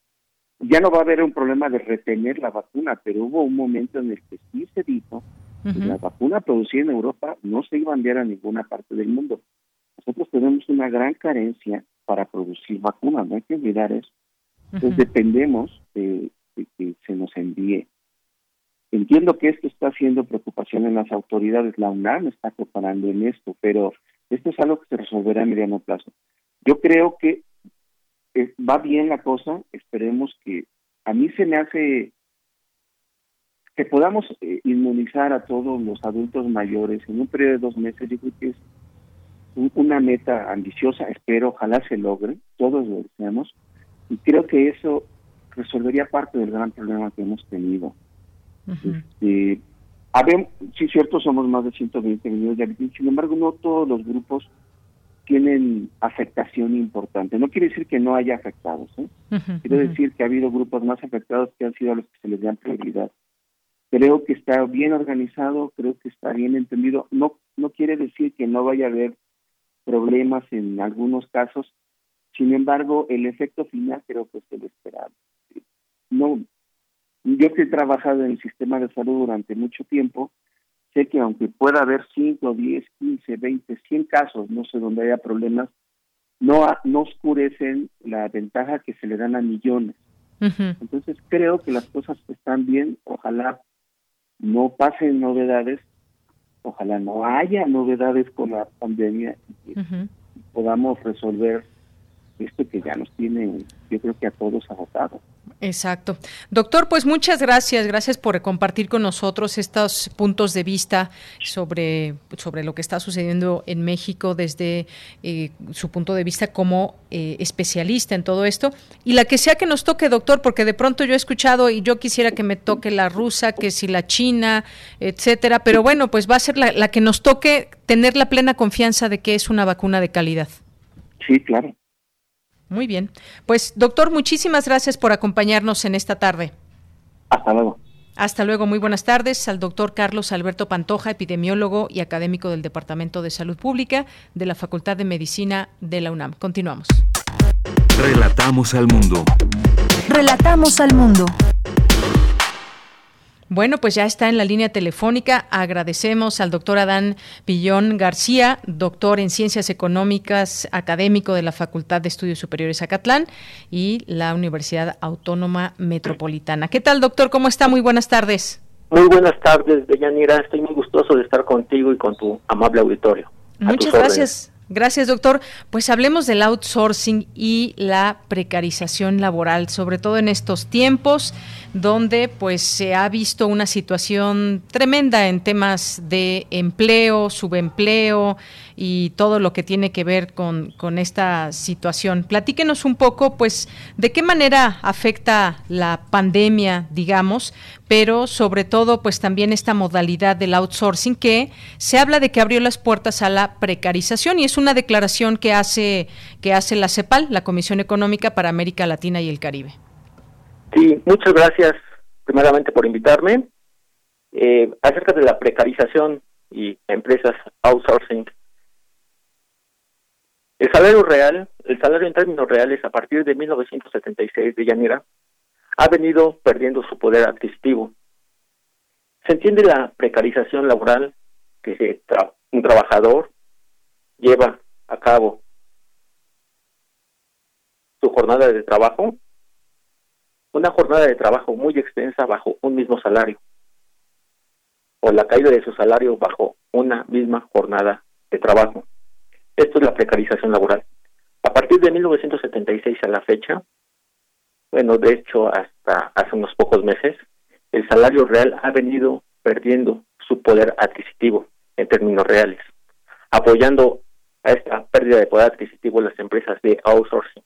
Ya no va a haber un problema de retener la vacuna, pero hubo un momento en el que sí se dijo que la vacuna producida en Europa no se iba a enviar a ninguna parte del mundo. Nosotros tenemos una gran carencia para producir vacunas, no hay que olvidar eso. Entonces dependemos de, de que se nos envíe. Entiendo que esto está haciendo preocupación en las autoridades, la UNAM está preparando en esto, pero esto es algo que se resolverá a mediano plazo. Yo creo que eh, va bien la cosa, esperemos que a mí se me hace que podamos eh, inmunizar a todos los adultos mayores en un periodo de dos meses, yo creo que es una meta ambiciosa, espero, ojalá se logre, todos lo deseamos, y creo que eso resolvería parte del gran problema que hemos tenido. este, ver, sí, cierto, somos más de 120 millones de habitantes, sin embargo, no todos los grupos tienen afectación importante. No quiere decir que no haya afectados, ¿eh? quiere decir que ha habido grupos más afectados que han sido a los que se les dan prioridad. Creo que está bien organizado, creo que está bien entendido. No, no quiere decir que no vaya a haber problemas en algunos casos, sin embargo, el efecto final creo que es el esperado. No, yo que he trabajado en el sistema de salud durante mucho tiempo, sé que aunque pueda haber 5, 10, 15, 20, 100 casos, no sé dónde haya problemas, no, no oscurecen la ventaja que se le dan a millones. Entonces creo que las cosas están bien, ojalá no pasen novedades, ojalá no haya novedades con la pandemia y podamos resolver esto que ya nos tiene, yo creo que a todos agotados. Exacto. Doctor, pues muchas gracias. Gracias por compartir con nosotros estos puntos de vista sobre, sobre lo que está sucediendo en México desde eh, su punto de vista como eh, especialista en todo esto. Y la que sea que nos toque, doctor, porque de pronto yo he escuchado y yo quisiera que me toque la rusa, que si la china, etcétera. Pero bueno, pues va a ser la, la que nos toque tener la plena confianza de que es una vacuna de calidad. Sí, claro. Muy bien. Pues, doctor, muchísimas gracias por acompañarnos en esta tarde. Hasta luego. Hasta luego, muy buenas tardes al doctor Carlos Alberto Pantoja, epidemiólogo y académico del Departamento de Salud Pública de la Facultad de Medicina de la UNAM. Continuamos. Relatamos al mundo. Relatamos al mundo. Bueno, pues ya está en la línea telefónica. Agradecemos al doctor Adán Pillón García, doctor en Ciencias Económicas, académico de la Facultad de Estudios Superiores Acatlán y la Universidad Autónoma Metropolitana. ¿Qué tal, doctor? ¿Cómo está? Muy buenas tardes. Muy buenas tardes, Deyanira. Estoy muy gustoso de estar contigo y con tu amable auditorio. Muchas gracias. Gracias, doctor. Pues hablemos del outsourcing y la precarización laboral, sobre todo en estos tiempos donde pues se ha visto una situación tremenda en temas de empleo, subempleo y todo lo que tiene que ver con, con esta situación. Platíquenos un poco, pues, de qué manera afecta la pandemia, digamos, pero sobre todo, pues, también esta modalidad del outsourcing que se habla de que abrió las puertas a la precarización y es una declaración que hace, que hace la CEPAL, la Comisión Económica para América Latina y el Caribe. Sí, muchas gracias primeramente por invitarme. Eh, acerca de la precarización y empresas outsourcing, el salario real, el salario en términos reales a partir de 1976 de Yanira, ha venido perdiendo su poder adquisitivo. Se entiende la precarización laboral que un trabajador lleva a cabo su jornada de trabajo una jornada de trabajo muy extensa bajo un mismo salario o la caída de su salario bajo una misma jornada de trabajo. Esto es la precarización laboral. A partir de 1976 a la fecha, bueno, de hecho hasta hace unos pocos meses, el salario real ha venido perdiendo su poder adquisitivo en términos reales, apoyando a esta pérdida de poder adquisitivo las empresas de outsourcing,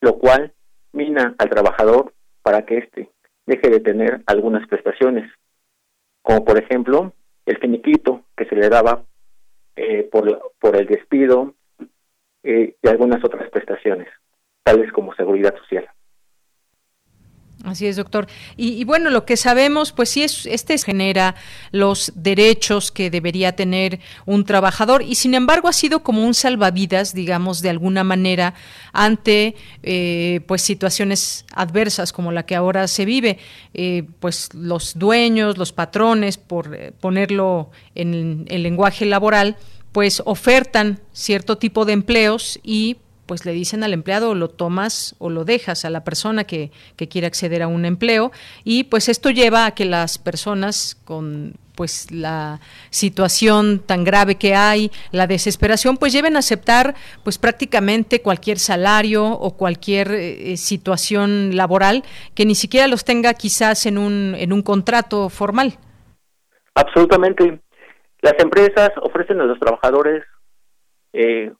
lo cual mina al trabajador para que éste deje de tener algunas prestaciones, como por ejemplo el finiquito que se le daba eh, por, el despido eh, y algunas otras prestaciones, tales como seguridad social. Así es, doctor. Y, bueno, lo que sabemos, pues sí, es, este genera los derechos que debería tener un trabajador y sin embargo ha sido como un salvavidas, digamos, de alguna manera ante eh, pues situaciones adversas como la que ahora se vive. Eh, pues los dueños, los patrones, por eh, ponerlo en el lenguaje laboral, pues ofertan cierto tipo de empleos y pues le dicen al empleado o lo tomas o lo dejas a la persona que, que quiere acceder a un empleo y pues esto lleva a que las personas con pues la situación tan grave que hay, la desesperación, pues lleven a aceptar pues prácticamente cualquier salario o cualquier eh, situación laboral que ni siquiera los tenga quizás en un, en un contrato formal. Absolutamente. Las empresas ofrecen a los trabajadores eh,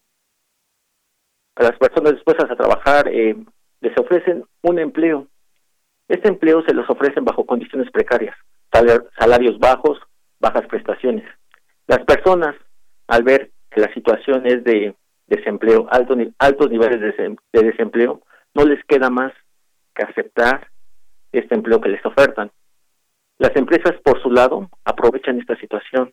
a las personas dispuestas a trabajar eh, les ofrecen un empleo. Este empleo se los ofrecen bajo condiciones precarias, salarios bajos, bajas prestaciones. Las personas, al ver que la situación es de desempleo, altos niveles de desempleo, no les queda más que aceptar este empleo que les ofertan. Las empresas, por su lado, aprovechan esta situación.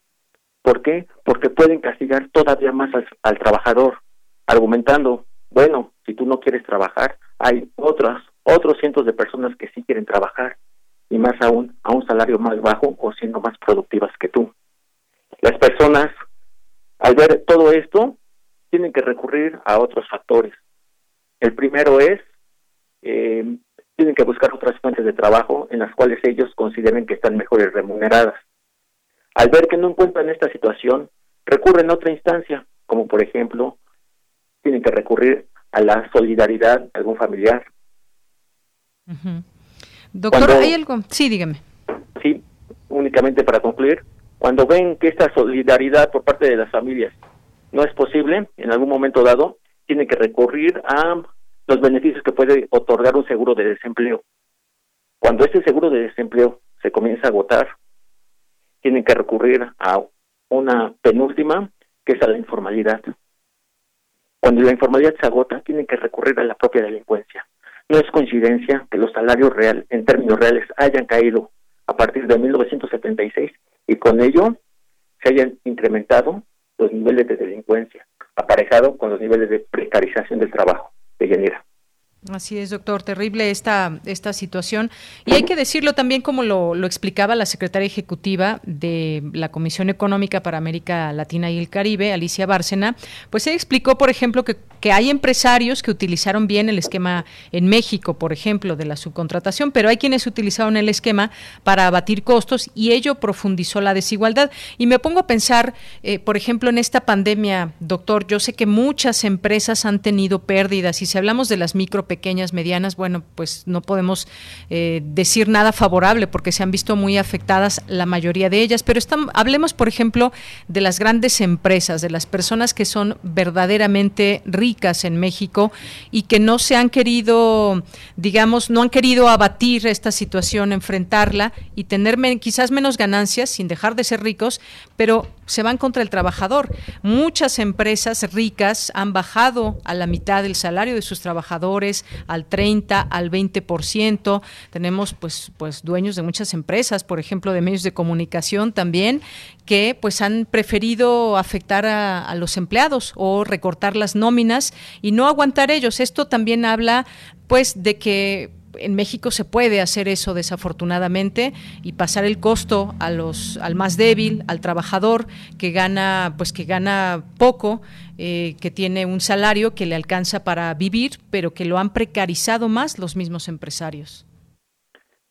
¿Por qué? Porque pueden castigar todavía más al trabajador, argumentando bueno, si tú no quieres trabajar, hay otras, otros cientos de personas que sí quieren trabajar y más aún a un salario más bajo o siendo más productivas que tú. Las personas, al ver todo esto, tienen que recurrir a otros factores. El primero es, eh, tienen que buscar otras fuentes de trabajo en las cuales ellos consideren que están mejores remuneradas. Al ver que no encuentran esta situación, recurren a otra instancia, como por ejemplo tienen que recurrir a la solidaridad de algún familiar. Doctor, ¿hay algo? Sí, dígame. Sí, únicamente para concluir, cuando ven que esta solidaridad por parte de las familias no es posible en algún momento dado, tienen que recurrir a los beneficios que puede otorgar un seguro de desempleo. Cuando este seguro de desempleo se comienza a agotar, tienen que recurrir a una penúltima, que es a la informalidad. Cuando la informalidad se agota, tienen que recurrir a la propia delincuencia. No es coincidencia que los salarios reales, en términos reales, hayan caído a partir de 1976 y con ello se hayan incrementado los niveles de delincuencia, aparejado con los niveles de precarización del trabajo de Yanira. Así es, doctor, terrible esta, esta situación. Y hay que decirlo también como lo, lo, explicaba la secretaria ejecutiva de la Comisión Económica para América Latina y el Caribe, Alicia Bárcena, pues ella explicó, por ejemplo, que, que hay empresarios que utilizaron bien el esquema en México, por ejemplo, de la subcontratación, pero hay quienes utilizaron el esquema para abatir costos y ello profundizó la desigualdad. Y me pongo a pensar, eh, por ejemplo, en esta pandemia, doctor, yo sé que muchas empresas han tenido pérdidas y si hablamos de las micro pequeñas, medianas, bueno, pues no podemos eh, decir nada favorable porque se han visto muy afectadas la mayoría de ellas, pero hablemos, por ejemplo, de las grandes empresas, de las personas que son verdaderamente ricas en México y que no se han querido, digamos, no han querido abatir esta situación, enfrentarla y tener quizás menos ganancias sin dejar de ser ricos, pero se van contra el trabajador. Muchas empresas ricas han bajado a la mitad del salario de sus trabajadores, al 30, al 20%. Tenemos pues pues dueños de muchas empresas, por ejemplo, de medios de comunicación también, que pues han preferido afectar a, a los empleados o recortar las nóminas y no aguantar ellos. Esto también habla pues de que en México se puede hacer eso desafortunadamente y pasar el costo a los al más débil, al trabajador que gana pues que gana poco, eh, que tiene un salario que le alcanza para vivir, pero que lo han precarizado más los mismos empresarios.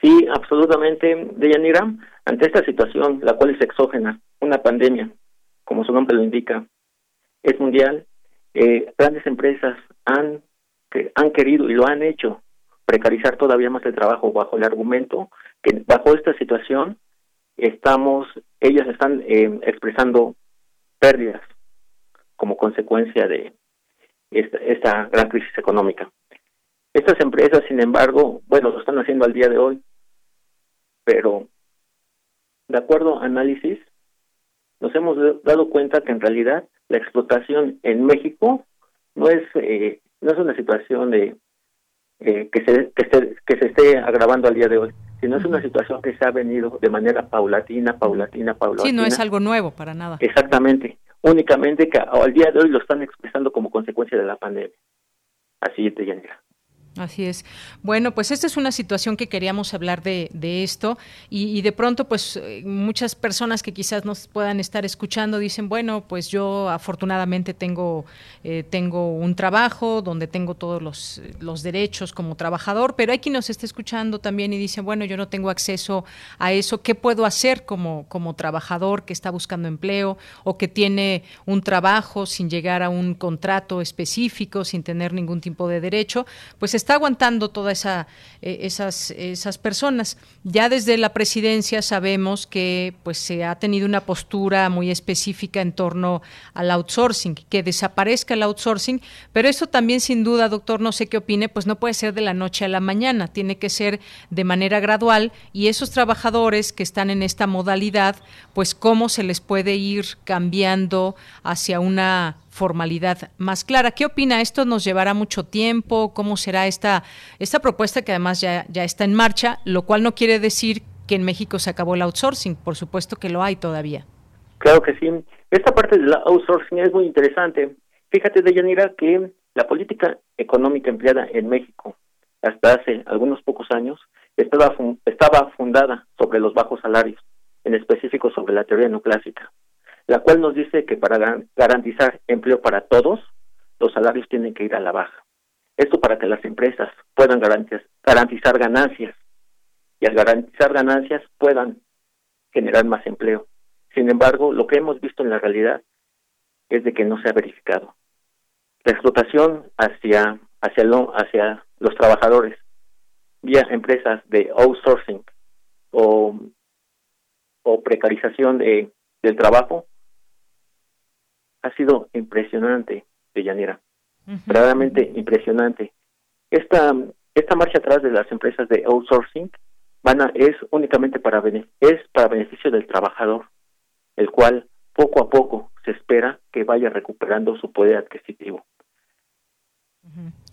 Sí, absolutamente, Deyanira. Ante esta situación, la cual es exógena, una pandemia, como su nombre lo indica, es mundial, eh, grandes empresas han, que han querido y lo han hecho precarizar todavía más el trabajo bajo el argumento que bajo esta situación estamos, ellas están eh, expresando pérdidas como consecuencia de esta, esta gran crisis económica. Estas empresas, sin embargo, bueno, lo están haciendo al día de hoy, pero de acuerdo a análisis, nos hemos dado cuenta que en realidad la explotación en México no es eh, no es una situación de eh, que, se, que, se, que se esté agravando al día de hoy, sino es una situación que se ha venido de manera paulatina, paulatina, paulatina. Sí, no es algo nuevo para nada. Exactamente, únicamente que al día de hoy lo están expresando como consecuencia de la pandemia. Así te llega. Así es. Bueno, pues esta es una situación que queríamos hablar de, de esto y, de pronto pues eh, muchas personas que quizás nos puedan estar escuchando dicen, bueno, pues yo afortunadamente tengo, eh, tengo un trabajo donde tengo todos los, los, derechos como trabajador, pero hay quien nos está escuchando también y dice, bueno, yo no tengo acceso a eso, ¿qué puedo hacer como, como trabajador que está buscando empleo o que tiene un trabajo sin llegar a un contrato específico, sin tener ningún tipo de derecho? Pues está aguantando todas esa, eh, esas, esas personas. Ya desde la presidencia sabemos que pues se ha tenido una postura muy específica en torno al outsourcing, que desaparezca el outsourcing, pero esto también sin duda, doctor, no sé qué opine, pues no puede ser de la noche a la mañana, tiene que ser de manera gradual y esos trabajadores que están en esta modalidad, pues cómo se les puede ir cambiando hacia una formalidad más clara. ¿Qué opina? ¿Esto nos llevará mucho tiempo? ¿Cómo será esta, esta propuesta que además ya, ya está en marcha? Lo cual no quiere decir que en México se acabó el outsourcing. Por supuesto que lo hay todavía. Claro que sí. Esta parte del outsourcing es muy interesante. Fíjate, Deyanira, que la política económica empleada en México hasta hace algunos pocos años estaba, estaba fundada sobre los bajos salarios, en específico sobre la teoría neoclásica la cual nos dice que para garantizar empleo para todos, los salarios tienen que ir a la baja. Esto para que las empresas puedan garantizar ganancias y al garantizar ganancias puedan generar más empleo. Sin embargo, lo que hemos visto en la realidad es de que no se ha verificado. La explotación hacia, hacia, lo, hacia los trabajadores vía empresas de outsourcing o, o precarización de, del trabajo ha sido impresionante, de Yanira. Verdaderamente impresionante. Esta, esta marcha atrás de las empresas de outsourcing van a, es únicamente para, es para beneficio del trabajador, el cual poco a poco se espera que vaya recuperando su poder adquisitivo.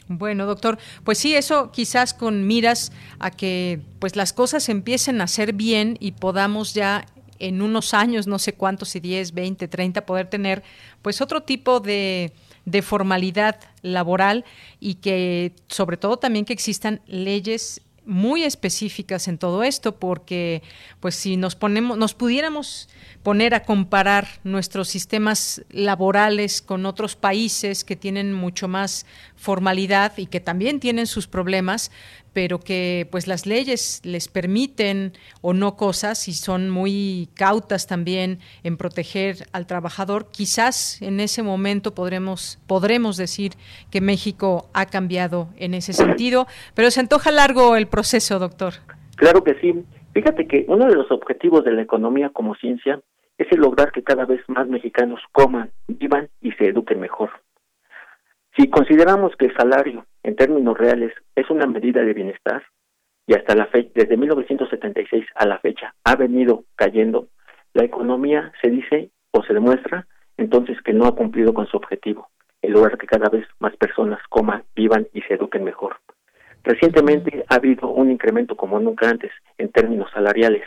Bueno, doctor, pues sí, eso quizás con miras a que pues las cosas empiecen a ser bien y podamos ya en unos años, no sé cuántos, si 10, 20, 30, poder tener pues otro tipo de, de formalidad laboral y que sobre todo también que existan leyes muy específicas en todo esto porque pues si nos ponemos nos pudiéramos poner a comparar nuestros sistemas laborales con otros países que tienen mucho más formalidad y que también tienen sus problemas, pero que pues las leyes les permiten o no cosas y son muy cautas también en proteger al trabajador, quizás en ese momento podremos podremos decir que México ha cambiado en ese sentido, pero se antoja largo el proceso, doctor. Claro que sí. Fíjate que uno de los objetivos de la economía como ciencia es el lograr que cada vez más mexicanos coman, vivan y se eduquen mejor. Si consideramos que el salario, en términos reales, es una medida de bienestar, y hasta la fecha, desde 1976 a la fecha, ha venido cayendo, la economía se dice o se demuestra entonces que no ha cumplido con su objetivo, el lograr que cada vez más personas coman, vivan y se eduquen mejor. Recientemente ha habido un incremento como nunca antes en términos salariales.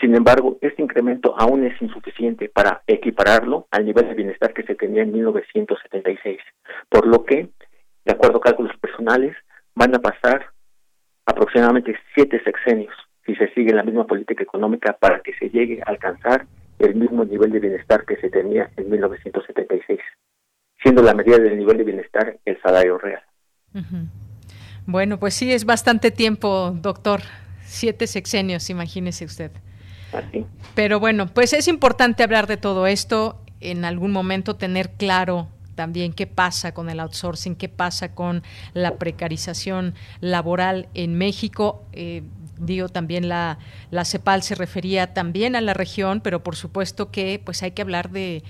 Sin embargo, este incremento aún es insuficiente para equipararlo al nivel de bienestar que se tenía en 1976, por lo que, de acuerdo a cálculos personales, van a pasar aproximadamente siete sexenios si se sigue la misma política económica para que se llegue a alcanzar el mismo nivel de bienestar que se tenía en 1976, siendo la medida del nivel de bienestar el salario real. Bueno, pues sí, es bastante tiempo, doctor. Siete sexenios, imagínese usted. Pero bueno, pues es importante hablar de todo esto, en algún momento tener claro también qué pasa con el outsourcing, qué pasa con la precarización laboral en México. Eh, digo también la, la CEPAL se refería también a la región, pero por supuesto que pues hay que hablar de,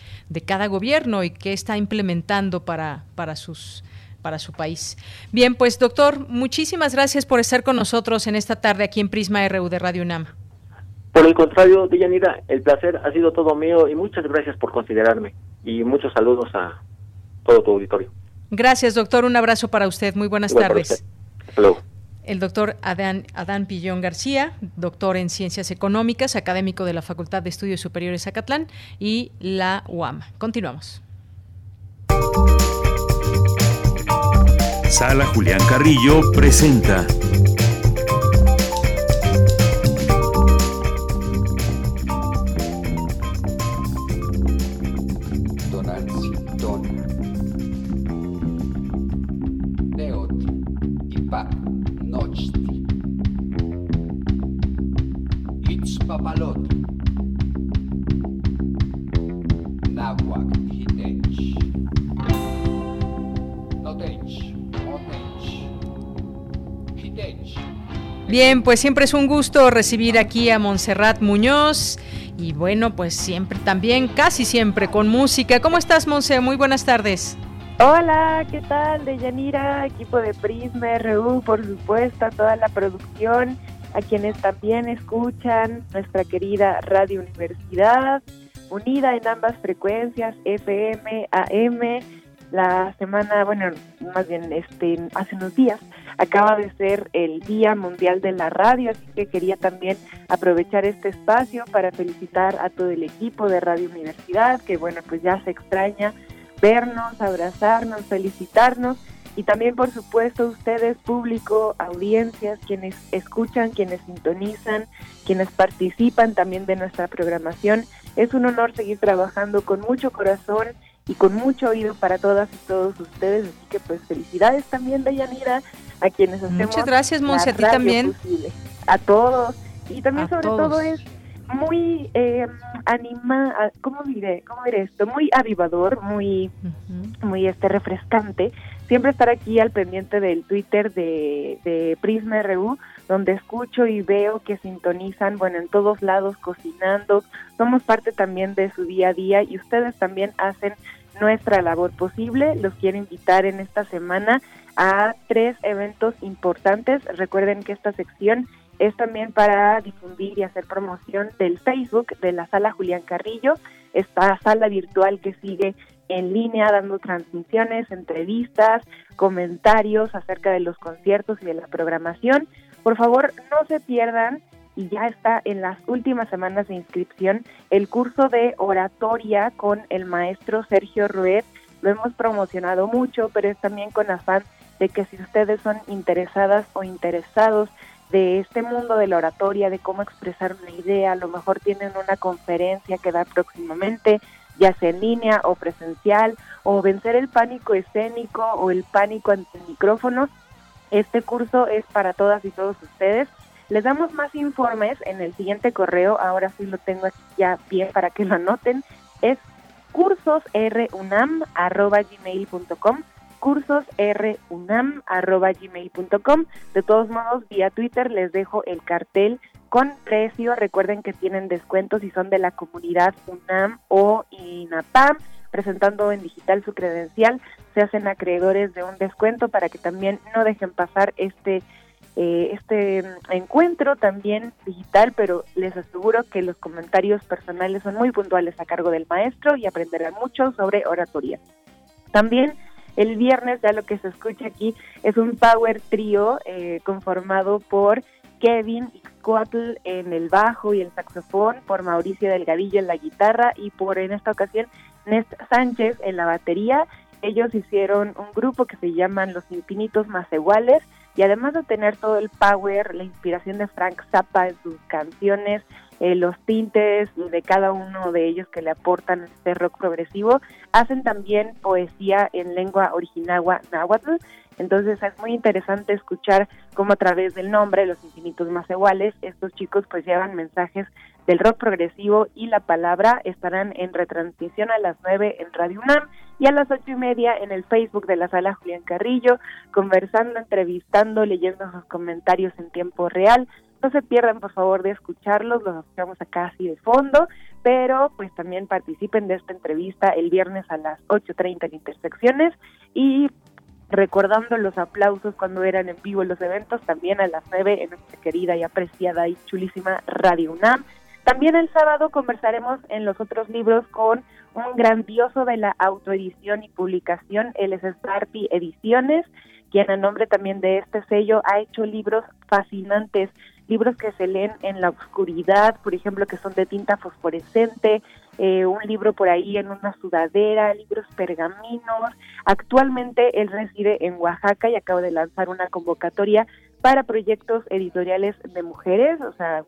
cada gobierno y qué está implementando para, para sus para su país. Bien, pues doctor, muchísimas gracias por estar con nosotros en esta tarde aquí en Prisma RU de Radio UNAM. Por el contrario, Deyanira, el placer ha sido todo mío y muchas gracias por considerarme y muchos saludos a todo tu auditorio. Gracias, doctor. Un abrazo para usted. Muy buenas tardes. Hasta luego. El doctor Adán, Adán Pillón García, doctor en Ciencias Económicas, académico de la Facultad de Estudios Superiores Zacatlán y la UAM. Continuamos. Sala Julián Carrillo presenta Bien, pues siempre es un gusto recibir aquí a Montserrat Muñoz y bueno, pues siempre también, casi siempre con música. ¿Cómo estás, Monse? Muy buenas tardes. Hola, ¿qué tal? De Yanira, equipo de Prisma RU, por supuesto, a toda la producción, a quienes también escuchan nuestra querida Radio Universidad, unida en ambas frecuencias, FM, AM. La semana, bueno, más bien este, hace unos días acaba de ser el Día Mundial de la Radio, así que quería también aprovechar este espacio para felicitar a todo el equipo de Radio Universidad, que bueno, pues ya se extraña vernos, abrazarnos, felicitarnos y también por supuesto ustedes, público, audiencias, quienes escuchan, quienes sintonizan, quienes participan también de nuestra programación. Es un honor seguir trabajando con mucho corazón y con mucho oído para todas y todos ustedes, así que pues felicidades también de Yanira a quienes hacemos Muchas gracias, Monse, a ti también. a todos. Y también sobre todo es muy eh, anima, ¿cómo diré? ¿Cómo diré esto? Muy avivador, muy, muy este refrescante. Siempre estar aquí al pendiente del Twitter de, Prisma RU, donde escucho y veo que sintonizan, bueno, en todos lados cocinando. Somos parte también de su día a día y ustedes también hacen nuestra labor posible. Los quiero invitar en esta semana a tres eventos importantes. Recuerden que esta sección es también para difundir y hacer promoción del Facebook de la sala Julián Carrillo, esta sala virtual que sigue en línea dando transmisiones, entrevistas, comentarios acerca de los conciertos y de la programación. Por favor, no se pierdan y ya está en las últimas semanas de inscripción el curso de oratoria con el maestro Sergio Rued. Lo hemos promocionado mucho, pero es también con afán de que si ustedes son interesadas o interesados de este mundo de la oratoria, de cómo expresar una idea, a lo mejor tienen una conferencia que dar próximamente, ya sea en línea o presencial, o vencer el pánico escénico o el pánico ante el micrófono. Este curso es para todas y todos ustedes. Les damos más informes en el siguiente correo, ahora sí lo tengo aquí ya bien para que lo anoten, es cursosrunam.gmail.com cursosrunam.gmail.com De todos modos, vía Twitter les dejo el cartel con precio. Recuerden que tienen descuentos si son de la comunidad UNAM o INAPAM. Presentando en digital su credencial, se hacen acreedores de un descuento para que también no dejen pasar este eh, este encuentro también digital, pero les aseguro que los comentarios personales son muy puntuales a cargo del maestro y aprenderán mucho sobre oratoria. También el viernes, ya lo que se escucha aquí, es un power trío eh, conformado por Kevin En el bajo y el saxofón, por Mauricio Delgadillo en la guitarra y por en esta ocasión Nest Sánchez en la batería. Ellos hicieron un grupo que se llaman Los Infinitos Más Iguales y además de tener todo el power, la inspiración de Frank Zappa en sus canciones, eh, los tintes de cada uno de ellos que le aportan este rock progresivo, hacen también poesía en lengua originagua náhuatl. Entonces es muy interesante escuchar cómo a través del nombre, Los Infinitos Más Iguales, estos chicos pues llevan mensajes del rock progresivo y la palabra estarán en retransmisión a las 9 en Radio UNAM y a las ocho y media en el Facebook de la sala Julián Carrillo, conversando, entrevistando, leyendo sus comentarios en tiempo real no se pierdan, por favor, de escucharlos, los escuchamos acá así de fondo, pero pues también participen de esta entrevista el viernes a las 8.30 en Intersecciones y recordando los aplausos cuando eran en vivo los eventos, también a las 9 en nuestra querida y apreciada y chulísima Radio UNAM. También el sábado conversaremos en los otros libros con un grandioso de la autoedición y publicación, el Sparpi Ediciones, quien a nombre también de este sello ha hecho libros fascinantes libros que se leen en la oscuridad, por ejemplo, que son de tinta fosforescente, eh, un libro por ahí en una sudadera, libros pergaminos. Actualmente él reside en Oaxaca y acaba de lanzar una convocatoria para proyectos editoriales de mujeres, o sea,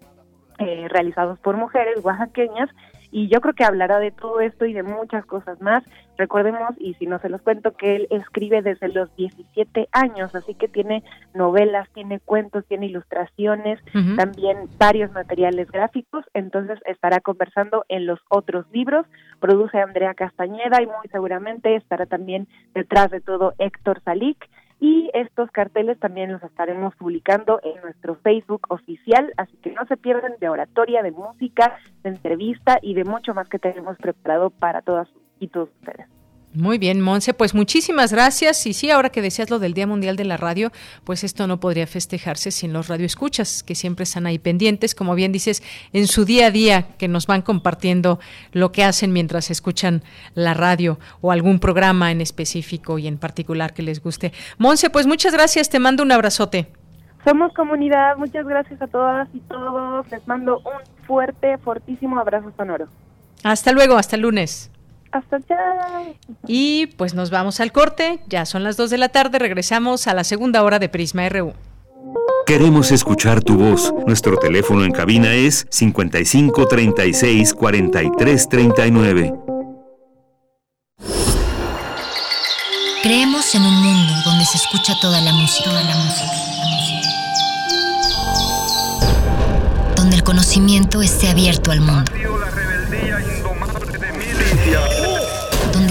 eh, realizados por mujeres oaxaqueñas y yo creo que hablará de todo esto y de muchas cosas más. Recordemos, y si no se los cuento, que él escribe desde los 17 años, así que tiene novelas, tiene cuentos, tiene ilustraciones, también varios materiales gráficos, entonces estará conversando en los otros libros, produce Andrea Castañeda y muy seguramente estará también detrás de todo Héctor Salik y estos carteles también los estaremos publicando en nuestro Facebook oficial, así que no se pierdan de oratoria, de música, de entrevista y de mucho más que tenemos preparado para todas y todos ustedes. Muy bien, Monse, pues muchísimas gracias. Y sí, ahora que decías lo del Día Mundial de la Radio, pues esto no podría festejarse sin los radioescuchas, que siempre están ahí pendientes, como bien dices, en su día a día, que nos van compartiendo lo que hacen mientras escuchan la radio o algún programa en específico y en particular que les guste. Monse, pues muchas gracias, te mando un abrazote. Somos comunidad, muchas gracias a todas y todos. Les mando un fuerte, fortísimo abrazo sonoro. Hasta luego, hasta el lunes. Hasta ya. Y pues nos vamos al corte, ya son las 2 de la tarde, regresamos a la segunda hora de Prisma RU. Queremos escuchar tu voz. Nuestro teléfono en cabina es 55 36 43 39. Creemos en un mundo donde se escucha toda la música, toda la música, donde el conocimiento esté abierto al mundo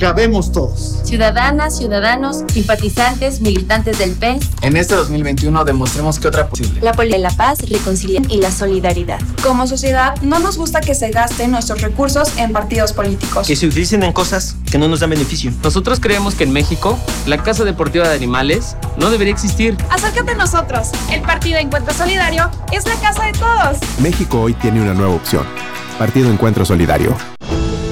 cabemos todos. Ciudadanas, ciudadanos, simpatizantes, militantes del PES. En este 2021 demostremos que otra posible. La política, la paz, reconciliación y la solidaridad. Como sociedad, no nos gusta que se gasten nuestros recursos en partidos políticos. Que se utilicen en cosas que no nos dan beneficio. Nosotros creemos que en México, la Casa Deportiva de Animales no debería existir. Acércate a nosotros. El Partido Encuentro Solidario es la casa de todos. México hoy tiene una nueva opción. Partido Encuentro Solidario.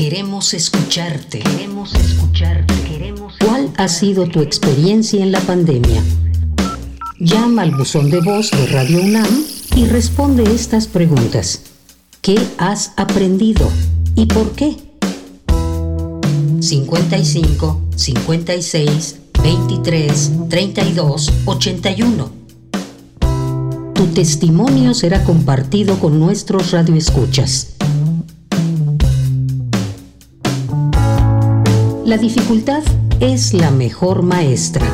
Queremos escucharte. Queremos escucharte. Queremos ¿Cuál ha sido tu experiencia en la pandemia? Llama al buzón de voz de Radio UNAM y responde estas preguntas. ¿Qué has aprendido y por qué? 55 56 23 32 81. Tu testimonio será compartido con nuestros radioescuchas. La dificultad es la mejor maestra.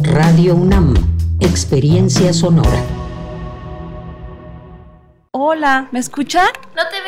Radio UNAM, experiencia sonora. Hola, ¿me escuchan? No te veo,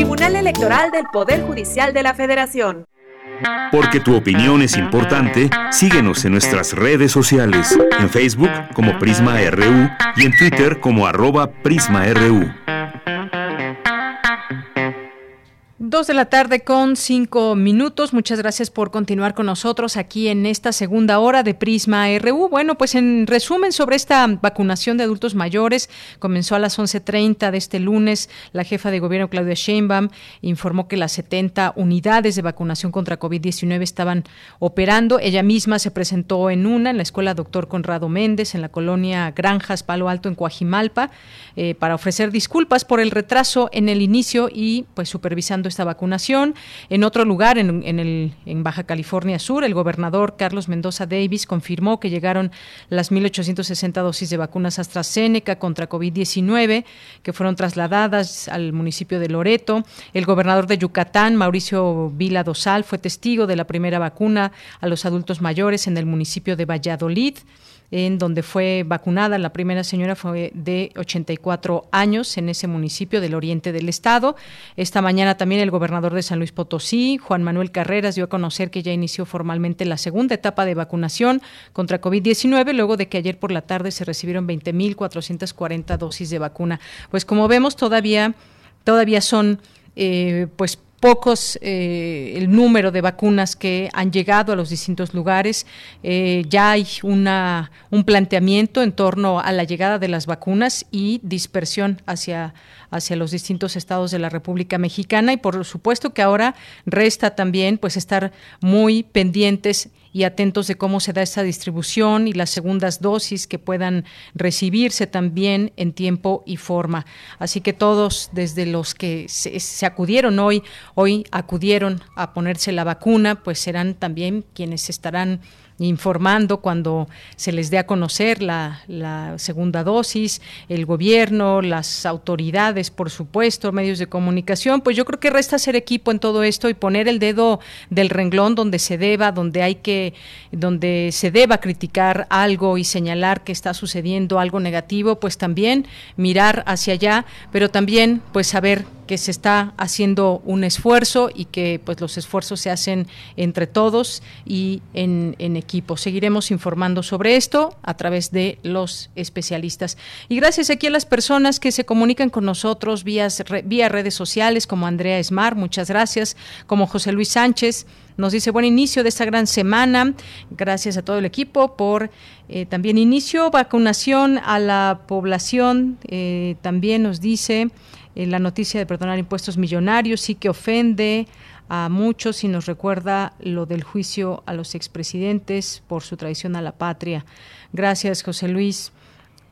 Tribunal Electoral del Poder Judicial de la Federación. Porque tu opinión es importante, síguenos en nuestras redes sociales, en Facebook como Prisma RU y en Twitter como arroba PrismaRU. Dos de la tarde con cinco minutos. Muchas gracias por continuar con nosotros aquí en esta segunda hora de Prisma RU. Bueno, pues en resumen sobre esta vacunación de adultos mayores, comenzó a las 11.30 de este lunes. La jefa de gobierno, Claudia Sheinbaum, informó que las 70 unidades de vacunación contra COVID-19 estaban operando. Ella misma se presentó en una, en la Escuela Doctor Conrado Méndez, en la colonia Granjas, Palo Alto, en Coajimalpa, eh, para ofrecer disculpas por el retraso en el inicio y pues supervisando esta vacunación. En otro lugar, en, en, el, en Baja California Sur, el gobernador Carlos Mendoza Davis confirmó que llegaron las 1.860 dosis de vacunas AstraZeneca contra COVID-19 que fueron trasladadas al municipio de Loreto. El gobernador de Yucatán, Mauricio Vila Dosal, fue testigo de la primera vacuna a los adultos mayores en el municipio de Valladolid en donde fue vacunada. La primera señora fue de 84 años en ese municipio del oriente del estado. Esta mañana también el gobernador de San Luis Potosí, Juan Manuel Carreras, dio a conocer que ya inició formalmente la segunda etapa de vacunación contra COVID-19, luego de que ayer por la tarde se recibieron 20.440 dosis de vacuna. Pues como vemos, todavía, todavía son eh, pues pocos eh, el número de vacunas que han llegado a los distintos lugares. Eh, ya hay una, un planteamiento en torno a la llegada de las vacunas y dispersión hacia, hacia los distintos estados de la República Mexicana y por supuesto que ahora resta también pues estar muy pendientes y atentos de cómo se da esta distribución y las segundas dosis que puedan recibirse también en tiempo y forma. Así que todos, desde los que se, acudieron hoy, hoy acudieron a ponerse la vacuna, pues serán también quienes estarán informando cuando se les dé a conocer la, segunda dosis, el gobierno, las autoridades, por supuesto, medios de comunicación, pues yo creo que resta ser equipo en todo esto y poner el dedo del renglón donde se deba, donde hay que, donde se deba criticar algo y señalar que está sucediendo algo negativo, pues también mirar hacia allá, pero también pues saber que se está haciendo un esfuerzo y que pues los esfuerzos se hacen entre todos y en, equipo. Seguiremos informando sobre esto a través de los especialistas. Y gracias aquí a las personas que se comunican con nosotros vía, vía redes sociales, como Andrea Esmar, muchas gracias, como José Luis Sánchez, nos dice buen inicio de esta gran semana. Gracias a todo el equipo por eh, también inicio vacunación a la población. Eh, también nos dice eh, la noticia de perdonar impuestos millonarios sí que ofende a muchos y nos recuerda lo del juicio a los expresidentes por su traición a la patria. Gracias, José Luis.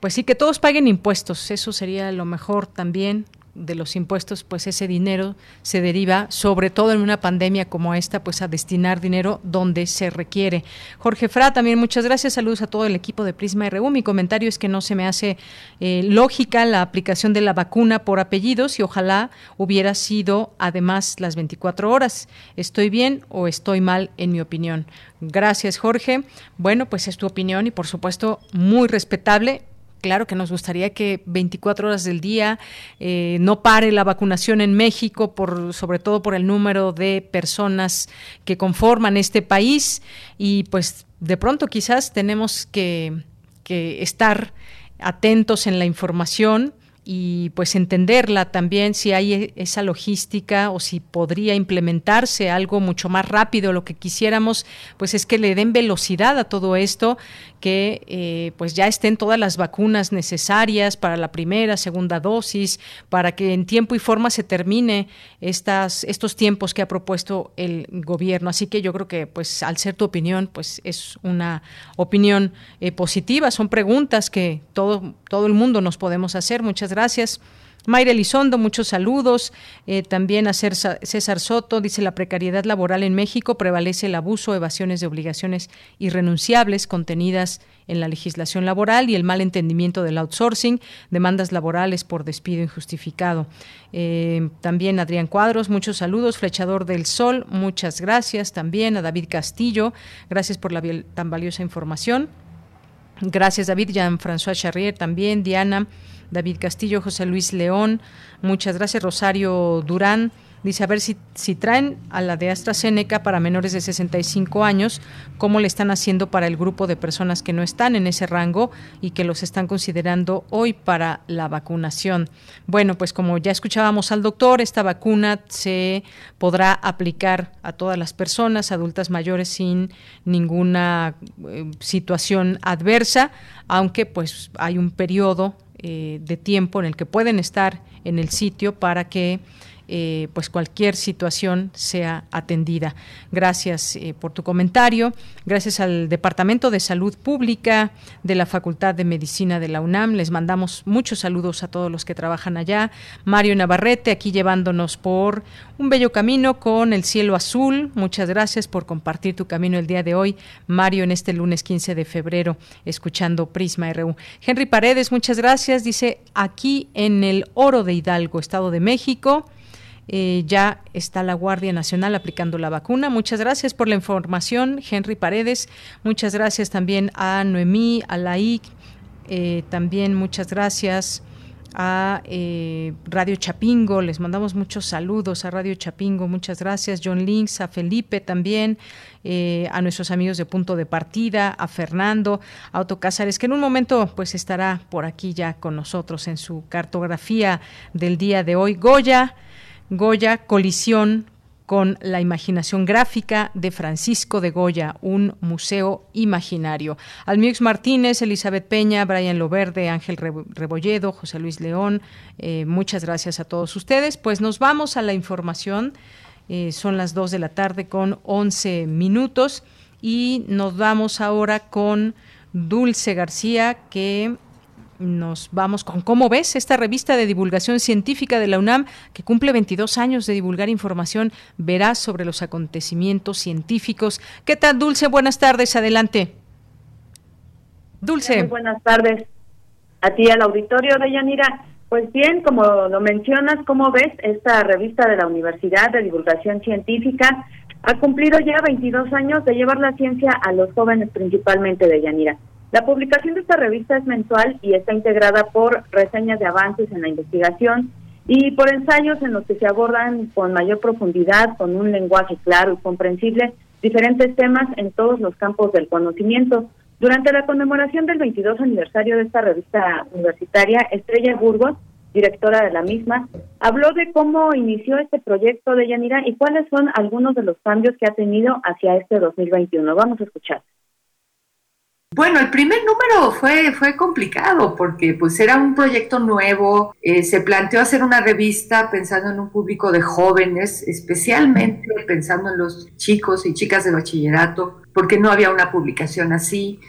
Pues sí, que todos paguen impuestos, eso sería lo mejor también de los impuestos, pues ese dinero se deriva, sobre todo en una pandemia como esta, pues a destinar dinero donde se requiere. Jorge Fra, también muchas gracias, saludos a todo el equipo de Prisma RU. Mi comentario es que no se me hace eh, lógica la aplicación de la vacuna por apellidos y ojalá hubiera sido además las 24 horas. ¿Estoy bien o estoy mal en mi opinión? Gracias, Jorge. Bueno, pues es tu opinión y por supuesto muy respetable Claro que nos gustaría que 24 horas del día eh, no pare la vacunación en México, por, sobre todo por el número de personas que conforman este país. Y pues de pronto quizás tenemos que, que estar atentos en la información y pues entenderla también si hay esa logística o si podría implementarse algo mucho más rápido. Lo que quisiéramos pues es que le den velocidad a todo esto que eh, pues ya estén todas las vacunas necesarias para la primera, segunda dosis, para que en tiempo y forma se termine estas, estos tiempos que ha propuesto el gobierno. Así que yo creo que pues al ser tu opinión, pues es una opinión eh, positiva, son preguntas que todo, todo el mundo nos podemos hacer. Muchas gracias. Mayra Elizondo, muchos saludos. Eh, también a César Soto, dice la precariedad laboral en México prevalece el abuso, evasiones de obligaciones irrenunciables contenidas en la legislación laboral y el mal entendimiento del outsourcing, demandas laborales por despido injustificado. Eh, también Adrián Cuadros, muchos saludos. Flechador del Sol, muchas gracias. También a David Castillo, gracias por la tan valiosa información. Gracias David, Jean-François Charrier también, Diana. David Castillo, José Luis León, muchas gracias, Rosario Durán. Dice, a ver si, si traen a la de AstraZeneca para menores de 65 años, cómo le están haciendo para el grupo de personas que no están en ese rango y que los están considerando hoy para la vacunación. Bueno, pues como ya escuchábamos al doctor, esta vacuna se podrá aplicar a todas las personas adultas mayores sin ninguna eh, situación adversa, aunque pues hay un periodo eh, de tiempo en el que pueden estar en el sitio para que eh, pues cualquier situación sea atendida. Gracias eh, por tu comentario. Gracias al Departamento de Salud Pública de la Facultad de Medicina de la UNAM. Les mandamos muchos saludos a todos los que trabajan allá. Mario Navarrete aquí llevándonos por un bello camino con el cielo azul. Muchas gracias por compartir tu camino el día de hoy, Mario, en este lunes 15 de febrero, escuchando Prisma RU. Henry Paredes, muchas gracias. Dice aquí en el Oro de Hidalgo, Estado de México. Eh, ya está la Guardia Nacional aplicando la vacuna. Muchas gracias por la información, Henry Paredes. Muchas gracias también a Noemí, a Laik. Eh, también muchas gracias a eh, Radio Chapingo, les mandamos muchos saludos a Radio Chapingo, muchas gracias, John Links, a Felipe también, a nuestros amigos de Punto de Partida, a Fernando, a Otto Cázares, que en un momento pues estará por aquí ya con nosotros en su cartografía del día de hoy. Goya, Goya, colisión con la imaginación gráfica de Francisco de Goya, un museo imaginario. Almix Martínez, Elizabeth Peña, Brian Loverde, Ángel Rebolledo, José Luis León, eh, muchas gracias a todos ustedes. Pues nos vamos a la información. Eh, son las 2 de la tarde con 11 minutos y nos vamos ahora con Dulce García que nos vamos con cómo ves esta revista de divulgación científica de la UNAM que cumple 22 años de divulgar información veraz sobre los acontecimientos científicos. ¿Qué tal, Dulce? Buenas tardes, adelante. Dulce. Muy buenas tardes a ti al auditorio de Yanira. Pues bien, como lo mencionas, ¿cómo ves esta revista de la Universidad de Divulgación Científica? Ha cumplido ya 22 años de llevar la ciencia a los jóvenes principalmente de Yanira. La publicación de esta revista es mensual y está integrada por reseñas de avances en la investigación y por ensayos en los que se abordan con mayor profundidad, con un lenguaje claro y comprensible, diferentes temas en todos los campos del conocimiento. Durante la conmemoración del 22 aniversario de esta revista universitaria, Estrella Burgos, directora de la misma, habló de cómo inició este proyecto de Yanira y cuáles son algunos de los cambios que ha tenido hacia este 2021. Vamos a escuchar. Bueno, el primer número fue, fue complicado porque pues era un proyecto nuevo, eh, se planteó hacer una revista pensando en un público de jóvenes, especialmente pensando en los chicos y chicas de bachillerato, porque no había una publicación así.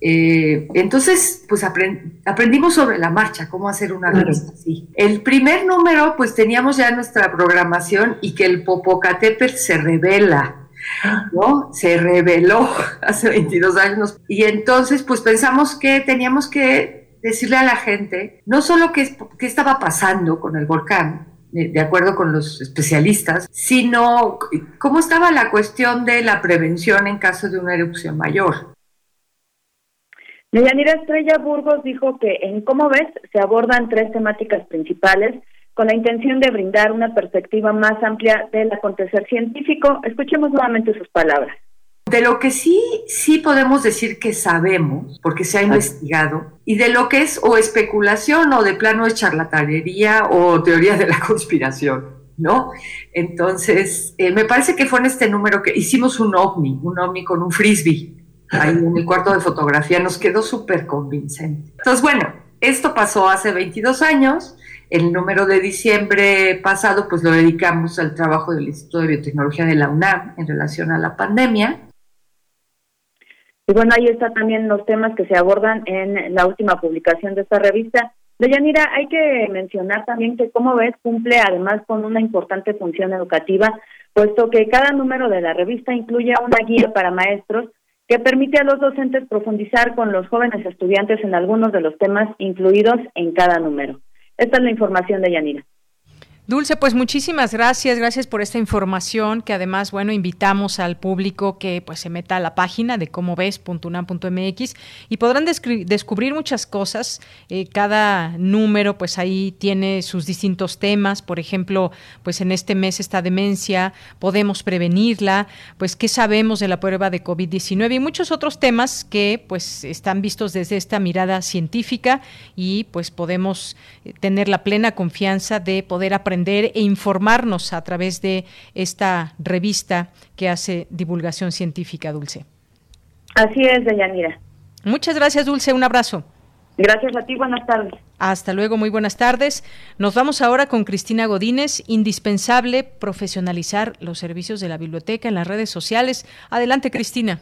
Eh, entonces, pues aprendimos sobre la marcha cómo hacer una revista así. El primer número, pues teníamos ya nuestra programación y que el Popocatépetl se revela ¿no? Se reveló hace 22 años y entonces pues pensamos que teníamos que decirle a la gente no solo qué, qué estaba pasando con el volcán, de acuerdo con los especialistas, sino cómo estaba la cuestión de la prevención en caso de una erupción mayor. Deyanira Estrella Burgos dijo que en Cómo ves se abordan tres temáticas principales con la intención de brindar una perspectiva más amplia del acontecer científico. Escuchemos nuevamente sus palabras. De lo que sí, sí podemos decir que sabemos, porque se ha investigado, y de lo que es o especulación o de plano de charlatanería o teoría de la conspiración, ¿no? Entonces, eh, me parece que fue en este número que hicimos un ovni, un ovni con un frisbee, ahí en el cuarto de fotografía, nos quedó súper convincente. Entonces, bueno, esto pasó hace 22 años, el número de diciembre pasado pues lo dedicamos al trabajo del Instituto de Biotecnología de la UNAM en relación a la pandemia. Y bueno, ahí están también los temas que se abordan en la última publicación de esta revista. Deyanira, hay que mencionar también que, como ves, cumple además con una importante función educativa, puesto que cada número de la revista incluye una guía para maestros que permite a los docentes profundizar con los jóvenes estudiantes en algunos de los temas incluidos en cada número. Esta es la información de Yanira. Dulce, pues muchísimas gracias, gracias por esta información que además, bueno, invitamos al público que pues se meta a la página de cómo ves.unam.mx y podrán descubrir muchas cosas. Eh, cada número pues ahí tiene sus distintos temas, por ejemplo, pues en este mes esta demencia, podemos prevenirla, pues qué sabemos de la prueba de COVID-19 y muchos otros temas que pues están vistos desde esta mirada científica y pues podemos eh, tener la plena confianza de poder aprender e informarnos a través de esta revista que hace divulgación científica, Dulce. Así es, Deyanira. Muchas gracias, Dulce. Un abrazo. Gracias a ti, buenas tardes. Hasta luego, muy buenas tardes. Nos vamos ahora con Cristina Godínez. Indispensable profesionalizar los servicios de la biblioteca en las redes sociales. Adelante, Cristina.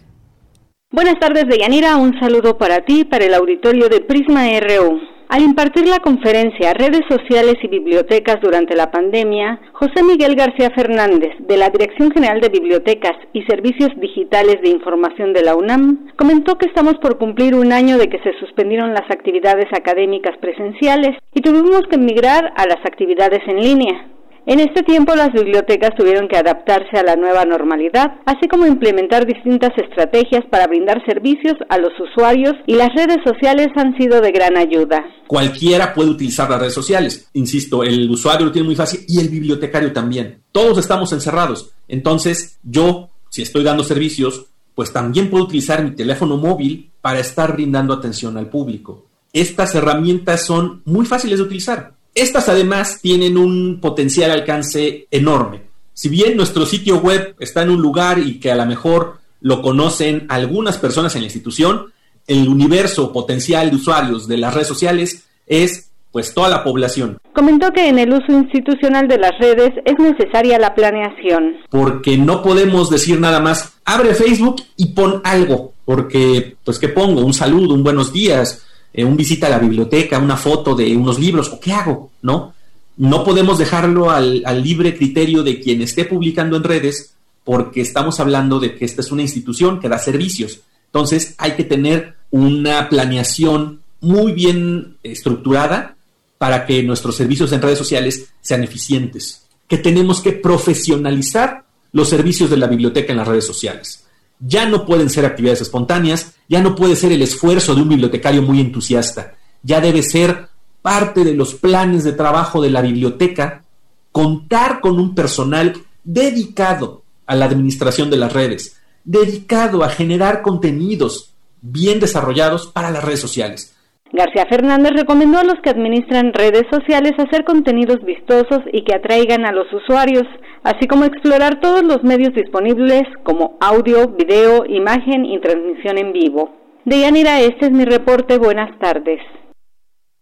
Buenas tardes, Deyanira. Un saludo para ti, para el auditorio de Prisma RU. Al impartir la conferencia Redes Sociales y Bibliotecas durante la pandemia, José Miguel García Fernández, de la Dirección General de Bibliotecas y Servicios Digitales de Información de la UNAM, comentó que estamos por cumplir un año de que se suspendieron las actividades académicas presenciales y tuvimos que migrar a las actividades en línea. En este tiempo las bibliotecas tuvieron que adaptarse a la nueva normalidad, así como implementar distintas estrategias para brindar servicios a los usuarios y las redes sociales han sido de gran ayuda. Cualquiera puede utilizar las redes sociales, insisto, el usuario lo tiene muy fácil y el bibliotecario también. Todos estamos encerrados, entonces yo, si estoy dando servicios, pues también puedo utilizar mi teléfono móvil para estar brindando atención al público. Estas herramientas son muy fáciles de utilizar. Estas además tienen un potencial alcance enorme. Si bien nuestro sitio web está en un lugar y que a lo mejor lo conocen algunas personas en la institución, el universo potencial de usuarios de las redes sociales es pues toda la población. Comentó que en el uso institucional de las redes es necesaria la planeación. Porque no podemos decir nada más, abre Facebook y pon algo, porque pues ¿qué pongo? Un saludo, un buenos días, eh, un visita a la biblioteca, una foto de unos libros, o qué hago, ¿no? No podemos dejarlo al, al libre criterio de quien esté publicando en redes, porque estamos hablando de que esta es una institución que da servicios. Entonces hay que tener una planeación muy bien estructurada para que nuestros servicios en redes sociales sean eficientes, que tenemos que profesionalizar los servicios de la biblioteca en las redes sociales. Ya no pueden ser actividades espontáneas, ya no puede ser el esfuerzo de un bibliotecario muy entusiasta, ya debe ser parte de los planes de trabajo de la biblioteca contar con un personal dedicado a la administración de las redes, dedicado a generar contenidos bien desarrollados para las redes sociales. García Fernández recomendó a los que administran redes sociales hacer contenidos vistosos y que atraigan a los usuarios, así como explorar todos los medios disponibles como audio, video, imagen y transmisión en vivo. De Yanira, este es mi reporte. Buenas tardes.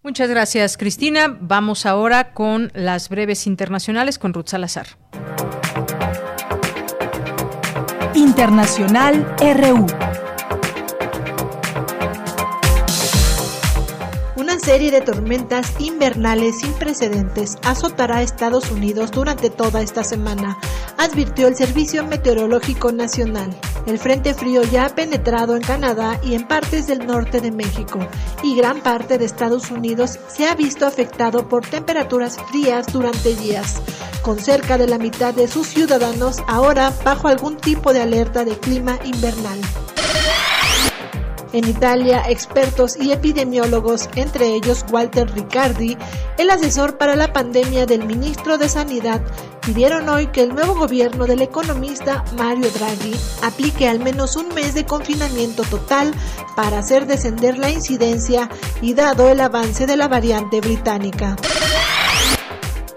Muchas gracias, Cristina. Vamos ahora con las breves internacionales con Ruth Salazar. Internacional RU. Serie de tormentas invernales sin precedentes azotará a Estados Unidos durante toda esta semana, advirtió el Servicio Meteorológico Nacional. El Frente Frío ya ha penetrado en Canadá y en partes del norte de México, y gran parte de Estados Unidos se ha visto afectado por temperaturas frías durante días, con cerca de la mitad de sus ciudadanos ahora bajo algún tipo de alerta de clima invernal. En Italia, expertos y epidemiólogos, entre ellos Walter Riccardi, el asesor para la pandemia del ministro de Sanidad, pidieron hoy que el nuevo gobierno del economista Mario Draghi aplique al menos un mes de confinamiento total para hacer descender la incidencia y dado el avance de la variante británica.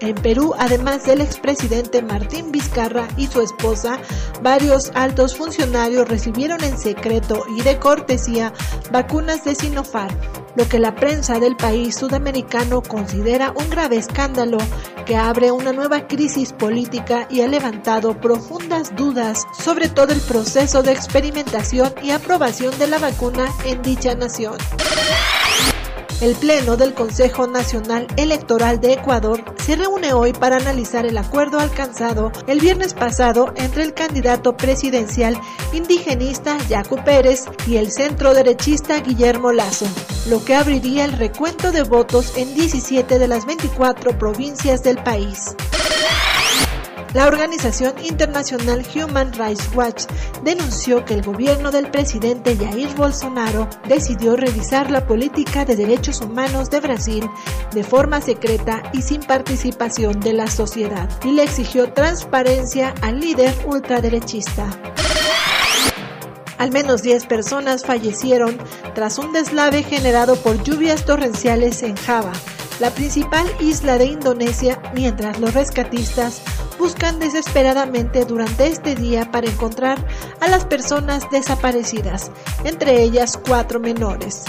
En Perú, además del expresidente Martín Vizcarra y su esposa, varios altos funcionarios recibieron en secreto y de cortesía vacunas de Sinopharm, lo que la prensa del país sudamericano considera un grave escándalo que abre una nueva crisis política y ha levantado profundas dudas sobre todo el proceso de experimentación y aprobación de la vacuna en dicha nación. El Pleno del Consejo Nacional Electoral de Ecuador se reúne hoy para analizar el acuerdo alcanzado el viernes pasado entre el candidato presidencial indigenista Yacu Pérez y el centro derechista Guillermo Lazo, lo que abriría el recuento de votos en 17 de las 24 provincias del país. La organización internacional Human Rights Watch denunció que el gobierno del presidente Jair Bolsonaro decidió revisar la política de derechos humanos de Brasil de forma secreta y sin participación de la sociedad y le exigió transparencia al líder ultraderechista. Al menos 10 personas fallecieron tras un deslave generado por lluvias torrenciales en Java, la principal isla de Indonesia, mientras los rescatistas buscan desesperadamente durante este día para encontrar a las personas desaparecidas, entre ellas cuatro menores.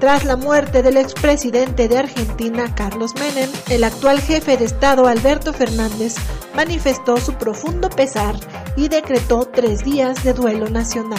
Tras la muerte del expresidente de Argentina, Carlos Menem, el actual jefe de Estado, Alberto Fernández, manifestó su profundo pesar y decretó tres días de duelo nacional.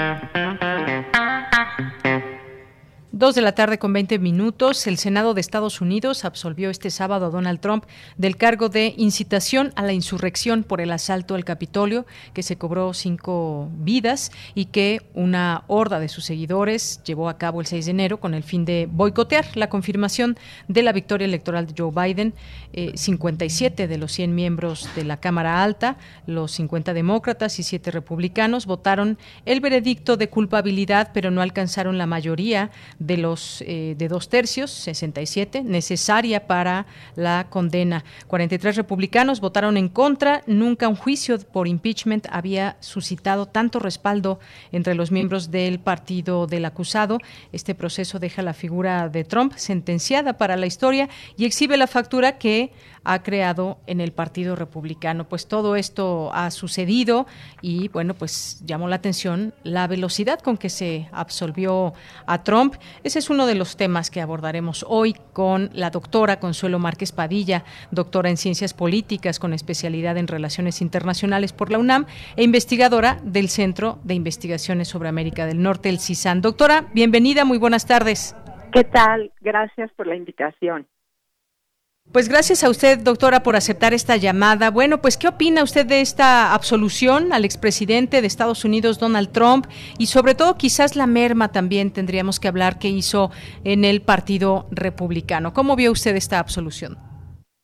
Dos de la tarde con 20 minutos, el Senado de Estados Unidos absolvió este sábado a Donald Trump del cargo de incitación a la insurrección por el asalto al Capitolio, que se cobró cinco vidas y que una horda de sus seguidores llevó a cabo el 6 de enero con el fin de boicotear la confirmación de la victoria electoral de Joe Biden. 57 de los 100 miembros de la Cámara Alta, los 50 demócratas y 7 republicanos, votaron el veredicto de culpabilidad, pero no alcanzaron la mayoría de los eh, de dos tercios, 67, necesaria para la condena. 43 republicanos votaron en contra. Nunca un juicio por impeachment había suscitado tanto respaldo entre los miembros del partido del acusado. Este proceso deja la figura de Trump sentenciada para la historia y exhibe la factura que ha creado en el Partido Republicano. Pues todo esto ha sucedido y bueno, pues llamó la atención la velocidad con que se absolvió a Trump. Ese es uno de los temas que abordaremos hoy con la doctora Consuelo Márquez Padilla, doctora en Ciencias Políticas con especialidad en Relaciones Internacionales por la UNAM e investigadora del Centro de Investigaciones sobre América del Norte, el CISAN. Doctora, bienvenida, muy buenas tardes. ¿Qué tal? Gracias por la invitación. Pues gracias a usted, doctora, por aceptar esta llamada. Bueno, pues ¿qué opina usted de esta absolución al expresidente de Estados Unidos, Donald Trump? Y sobre todo, quizás la merma también tendríamos que hablar que hizo en el Partido Republicano. ¿Cómo vio usted esta absolución?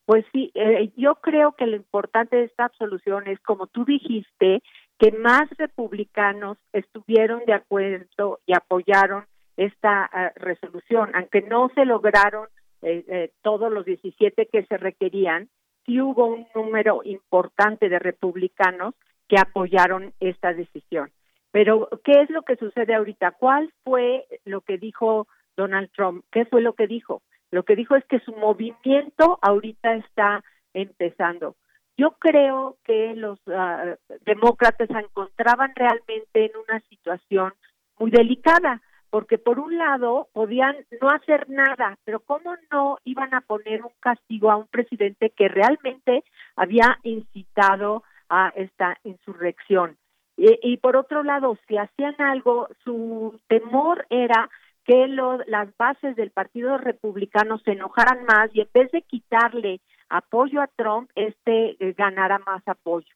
Pues sí, eh, yo creo que lo importante de esta absolución es, como tú dijiste, que más republicanos estuvieron de acuerdo y apoyaron esta uh, resolución, aunque no se lograron eh, eh, todos los 17 que se requerían, sí hubo un número importante de republicanos que apoyaron esta decisión. Pero, ¿qué es lo que sucede ahorita? ¿Cuál fue lo que dijo Donald Trump? ¿Qué fue lo que dijo? Lo que dijo es que su movimiento ahorita está empezando. Yo creo que los uh, demócratas se encontraban realmente en una situación muy delicada porque por un lado podían no hacer nada, pero ¿cómo no iban a poner un castigo a un presidente que realmente había incitado a esta insurrección? Y, y por otro lado, si hacían algo, su temor era que lo, las bases del Partido Republicano se enojaran más y en vez de quitarle apoyo a Trump, este eh, ganara más apoyo.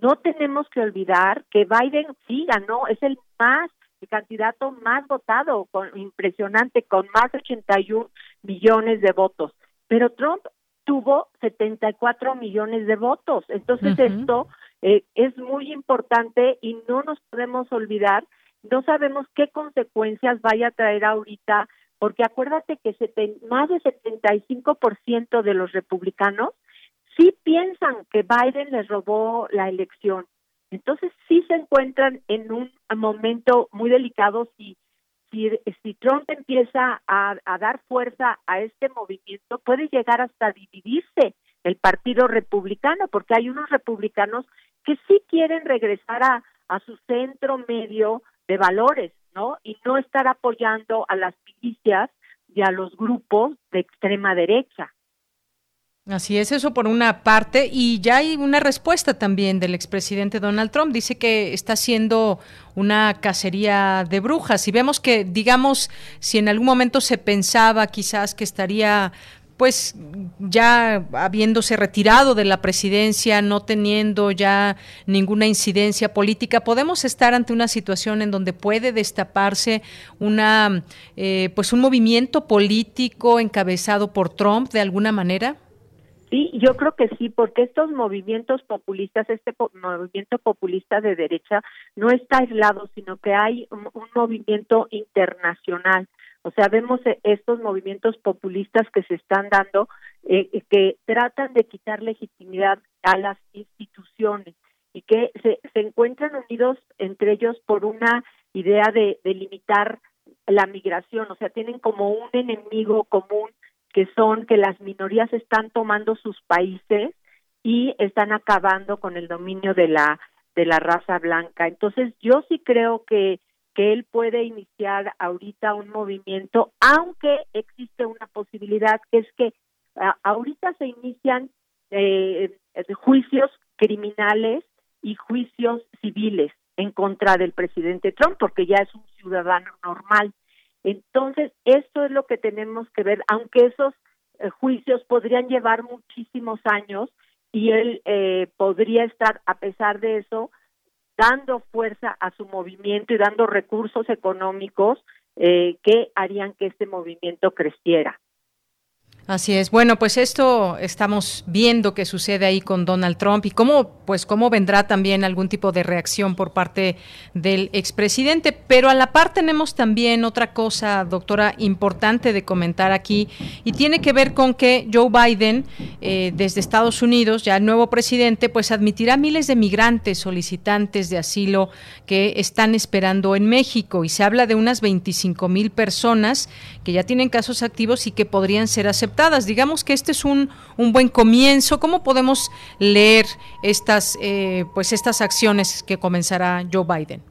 No tenemos que olvidar que Biden sí ganó, es el más el candidato más votado, con, impresionante, con más de 81 millones de votos. Pero Trump tuvo 74 millones de votos. Entonces esto eh, es muy importante y no nos podemos olvidar, no sabemos qué consecuencias vaya a traer ahorita, porque acuérdate que más del 75% de los republicanos sí piensan que Biden les robó la elección entonces sí se encuentran en un momento muy delicado si si, Trump empieza a, a, dar fuerza a este movimiento, puede llegar hasta dividirse el Partido Republicano, porque hay unos republicanos que sí quieren regresar a, a su centro medio de valores, ¿no? Y no estar apoyando a las milicias y a los grupos de extrema derecha. Así es, eso por una parte. Y ya hay una respuesta también del expresidente Donald Trump. Dice que está haciendo una cacería de brujas. Y vemos que, digamos, si en algún momento se pensaba quizás que estaría pues ya habiéndose retirado de la presidencia, no teniendo ya ninguna incidencia política, podemos estar ante una situación en donde puede destaparse una, eh, pues un movimiento político encabezado por Trump de alguna manera. Sí, yo creo que sí, porque estos movimientos populistas, este movimiento populista de derecha, no está aislado, sino que hay un, movimiento internacional. O sea, vemos eh, estos movimientos populistas que se están dando, eh, que tratan de quitar legitimidad a las instituciones y que se, se encuentran unidos entre ellos por una idea de, de limitar la migración, o sea, tienen como un enemigo común que son que las minorías están tomando sus países y están acabando con el dominio de la de la raza blanca. Entonces, yo sí creo que que él puede iniciar ahorita un movimiento, aunque existe una posibilidad que es que ahorita se inician eh, juicios criminales y juicios civiles en contra del presidente Trump, porque ya es un ciudadano normal. Entonces, esto es lo que tenemos que ver, aunque esos eh, juicios podrían llevar muchísimos años y él eh, podría estar, a pesar de eso, dando fuerza a su movimiento y dando recursos económicos eh, que harían que este movimiento creciera. Así es. Bueno, pues esto estamos viendo que sucede ahí con Donald Trump y cómo, pues cómo vendrá también algún tipo de reacción por parte del expresidente. Pero a la par tenemos también otra cosa, doctora, importante de comentar aquí y tiene que ver con que Joe Biden, eh, desde Estados Unidos, ya el nuevo presidente, pues admitirá miles de migrantes solicitantes de asilo que están esperando en México y se habla de unas 25 mil personas que ya tienen casos activos y que podrían ser aceptados Digamos que este es un, un buen comienzo. ¿Cómo podemos leer estas, eh, pues estas acciones que comenzará Joe Biden?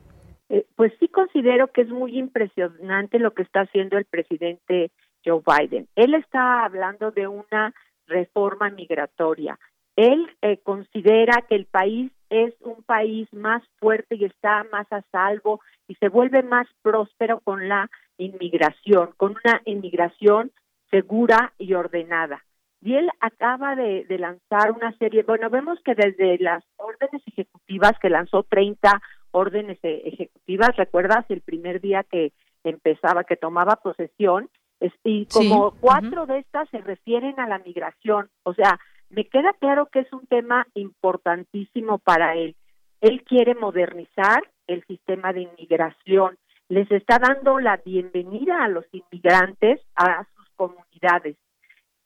eh, pues sí considero que es muy impresionante lo que está haciendo el presidente Joe Biden. Él está hablando de una reforma migratoria. Él eh, considera que el país es un país más fuerte y está más a salvo y se vuelve más próspero con la inmigración, con una inmigración segura y ordenada. Y él acaba de, de lanzar una serie, bueno, vemos que desde las órdenes ejecutivas que lanzó 30 órdenes e-, ejecutivas, ¿recuerdas el primer día que empezaba, que tomaba posesión? y como cuatro de estas se refieren a la migración, o sea, me queda claro que es un tema importantísimo para él. Él quiere modernizar el sistema de inmigración, les está dando la bienvenida a los inmigrantes a comunidades.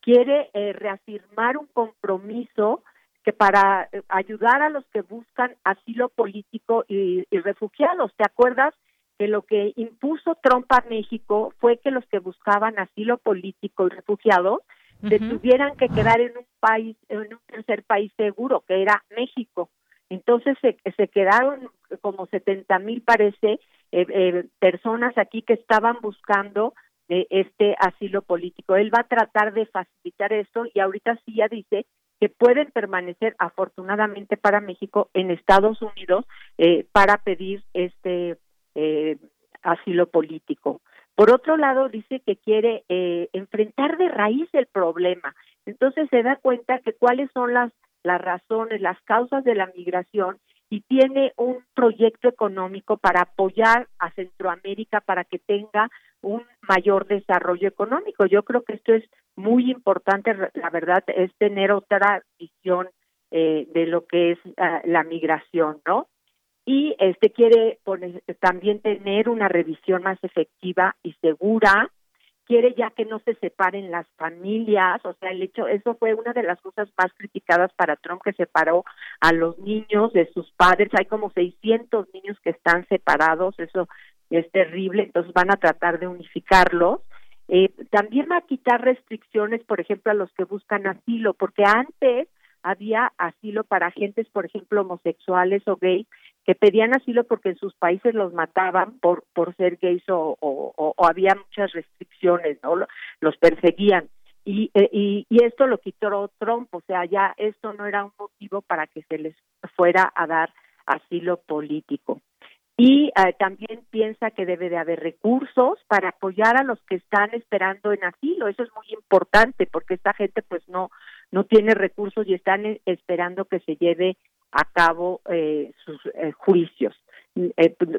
Quiere eh, reafirmar un compromiso que para eh, ayudar a los que buscan asilo político y, refugiados. ¿Te acuerdas que lo que impuso Trump a México fue que los que buscaban asilo político y refugiados se tuvieran que quedar en un país, en un tercer país seguro, que era México. Entonces se, se quedaron como 70 mil, parece, eh, eh, personas aquí que estaban buscando este asilo político. Él va a tratar de facilitar esto y ahorita sí ya dice que pueden permanecer afortunadamente para México en Estados Unidos eh, para pedir este eh, asilo político. Por otro lado, dice que quiere eh, enfrentar de raíz el problema. Entonces se da cuenta que cuáles son las, las razones, las causas de la migración y tiene un proyecto económico para apoyar a Centroamérica para que tenga un mayor desarrollo económico. Yo creo que esto es muy importante, la verdad, es tener otra visión eh, de lo que es ah, la migración, ¿no? Y este quiere también tener una revisión más efectiva y segura quiere ya que no se separen las familias, o sea, el hecho, eso fue una de las cosas más criticadas para Trump, que separó a los niños de sus padres, hay como 600 niños que están separados, eso es terrible, entonces van a tratar de unificarlos. Eh, también va a quitar restricciones, por ejemplo, a los que buscan asilo, porque antes había asilo para agentes, por ejemplo, homosexuales o gays, que pedían asilo porque en sus países los mataban por, por ser gays o, o, había muchas restricciones, ¿no? Los perseguían. Y, eh, y, y, esto lo quitó Trump, o sea, ya esto no era un motivo para que se les fuera a dar asilo político y eh, también piensa que debe de haber recursos para apoyar a los que están esperando en asilo. Eso es muy importante porque esta gente pues no no tiene recursos y están eh, esperando que se lleve a cabo eh, sus juicios.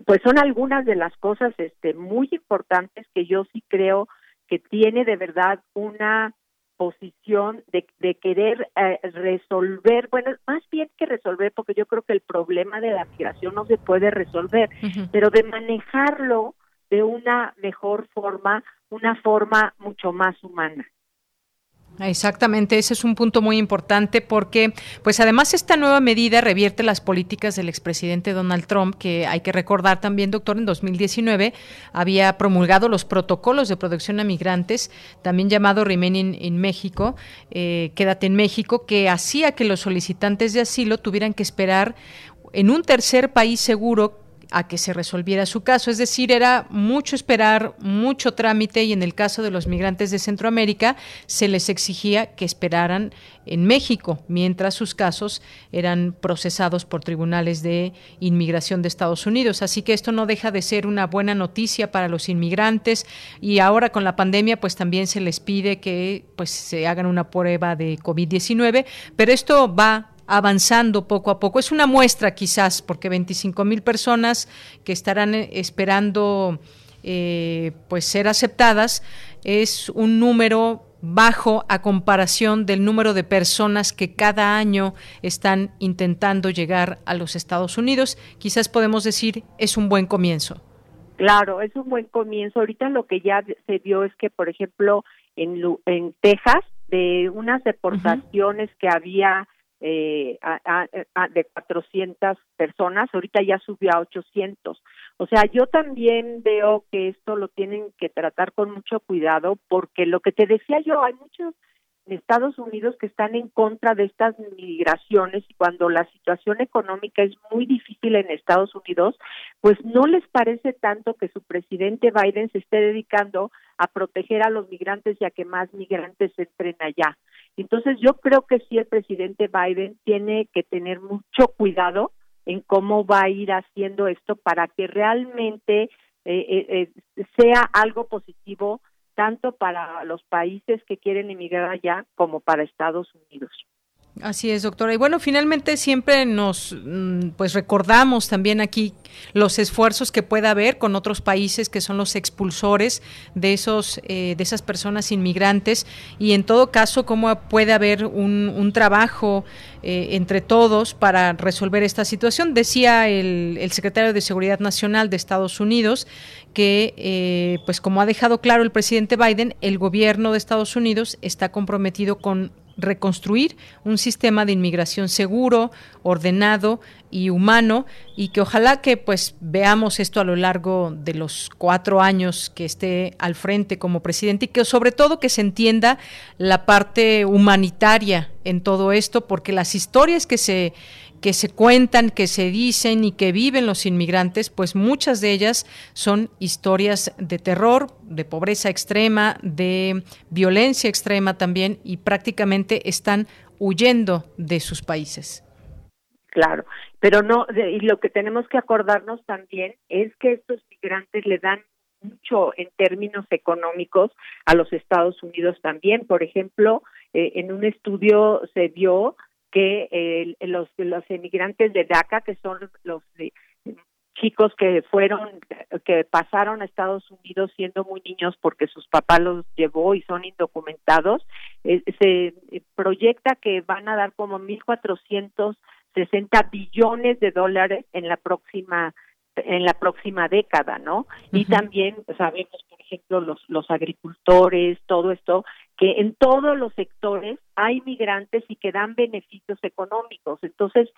pues son algunas de las cosas este muy importantes que yo sí creo que tiene de verdad una posición de, de querer eh, resolver, bueno, más bien que resolver, porque yo creo que el problema de la migración no se puede resolver, pero de manejarlo de una mejor forma, una forma mucho más humana. Exactamente, ese es un punto muy importante porque, pues además esta nueva medida revierte las políticas del expresidente Donald Trump, que hay que recordar también, doctor, en 2019 había promulgado los protocolos de protección a migrantes, también llamado Remaining in México, eh, Quédate en México, que hacía que los solicitantes de asilo tuvieran que esperar en un tercer país seguro a que se resolviera su caso. Es decir, era mucho esperar, mucho trámite y en el caso de los migrantes de Centroamérica se les exigía que esperaran en México mientras sus casos eran procesados por tribunales de inmigración de Estados Unidos. Así que esto no deja de ser una buena noticia para los inmigrantes y ahora con la pandemia pues también se les pide que pues se hagan una prueba de COVID-19, pero esto va avanzando poco a poco. Es una muestra quizás, porque 25 mil personas que estarán eh, esperando eh, pues ser aceptadas es un número bajo a comparación del número de personas que cada año están intentando llegar a los Estados Unidos. Quizás podemos decir es un buen comienzo. Claro, es un buen comienzo. Ahorita lo que ya se vio es que, por ejemplo, en, en Texas, de unas deportaciones que había eh, de 400 personas, ahorita ya subió a 800. O sea, yo también veo que esto lo tienen que tratar con mucho cuidado porque lo que te decía yo, hay muchos Estados Unidos que están en contra de estas migraciones y cuando la situación económica es muy difícil en Estados Unidos, pues no les parece tanto que su presidente Biden se esté dedicando a proteger a los migrantes y a que más migrantes entren allá. Entonces yo creo que sí el presidente Biden tiene que tener mucho cuidado en cómo va a ir haciendo esto para que realmente eh, eh, eh, sea algo positivo tanto para los países que quieren emigrar allá como para Estados Unidos. Así es, doctora. Y bueno, finalmente siempre nos mm, pues recordamos también aquí los esfuerzos que pueda haber con otros países que son los expulsores de esos de esas personas inmigrantes y en todo caso cómo puede haber un, trabajo entre todos para resolver esta situación. Decía el, el secretario de Seguridad Nacional de Estados Unidos que, eh, pues como ha dejado claro el presidente Biden, el gobierno de Estados Unidos está comprometido con reconstruir un sistema de inmigración seguro, ordenado y humano y que ojalá que pues veamos esto a lo largo de los cuatro años que esté al frente como presidente y que sobre todo que se entienda la parte humanitaria en todo esto porque las historias que se que se cuentan, que se dicen y que viven los inmigrantes, pues muchas de ellas son historias de terror, de pobreza extrema, de violencia extrema también y prácticamente están huyendo de sus países. Claro, pero no, y lo que tenemos que acordarnos también es que estos migrantes le dan mucho en términos económicos a los Estados Unidos también. Por ejemplo, eh, en un estudio se vio que los, los emigrantes de DACA, que son los chicos que fueron, que pasaron a Estados Unidos siendo muy niños porque sus papás los llevó y son indocumentados, eh, se proyecta que van a dar como 1.460 billones de dólares en la próxima en la próxima década, ¿no? Y también sabemos, por ejemplo, los, los agricultores, todo esto, que en todos los sectores hay migrantes y que dan beneficios económicos. Entonces,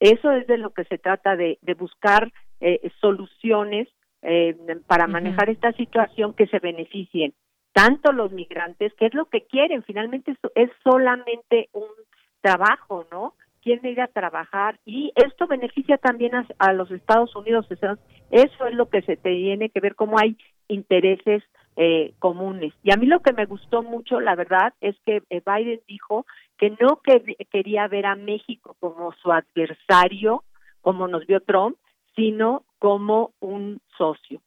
eso es de lo que se trata de, de buscar eh, soluciones eh, para manejar esta situación que se beneficien tanto los migrantes, que es lo que quieren, finalmente es solamente un trabajo, ¿no? Quieren ir a trabajar y esto beneficia también a, los Estados Unidos. Eso es lo que se tiene que ver, cómo hay intereses eh, comunes. Y a mí lo que me gustó mucho, la verdad, es que eh, Biden dijo que no quería ver a México como su adversario, como nos vio Trump, sino como un socio.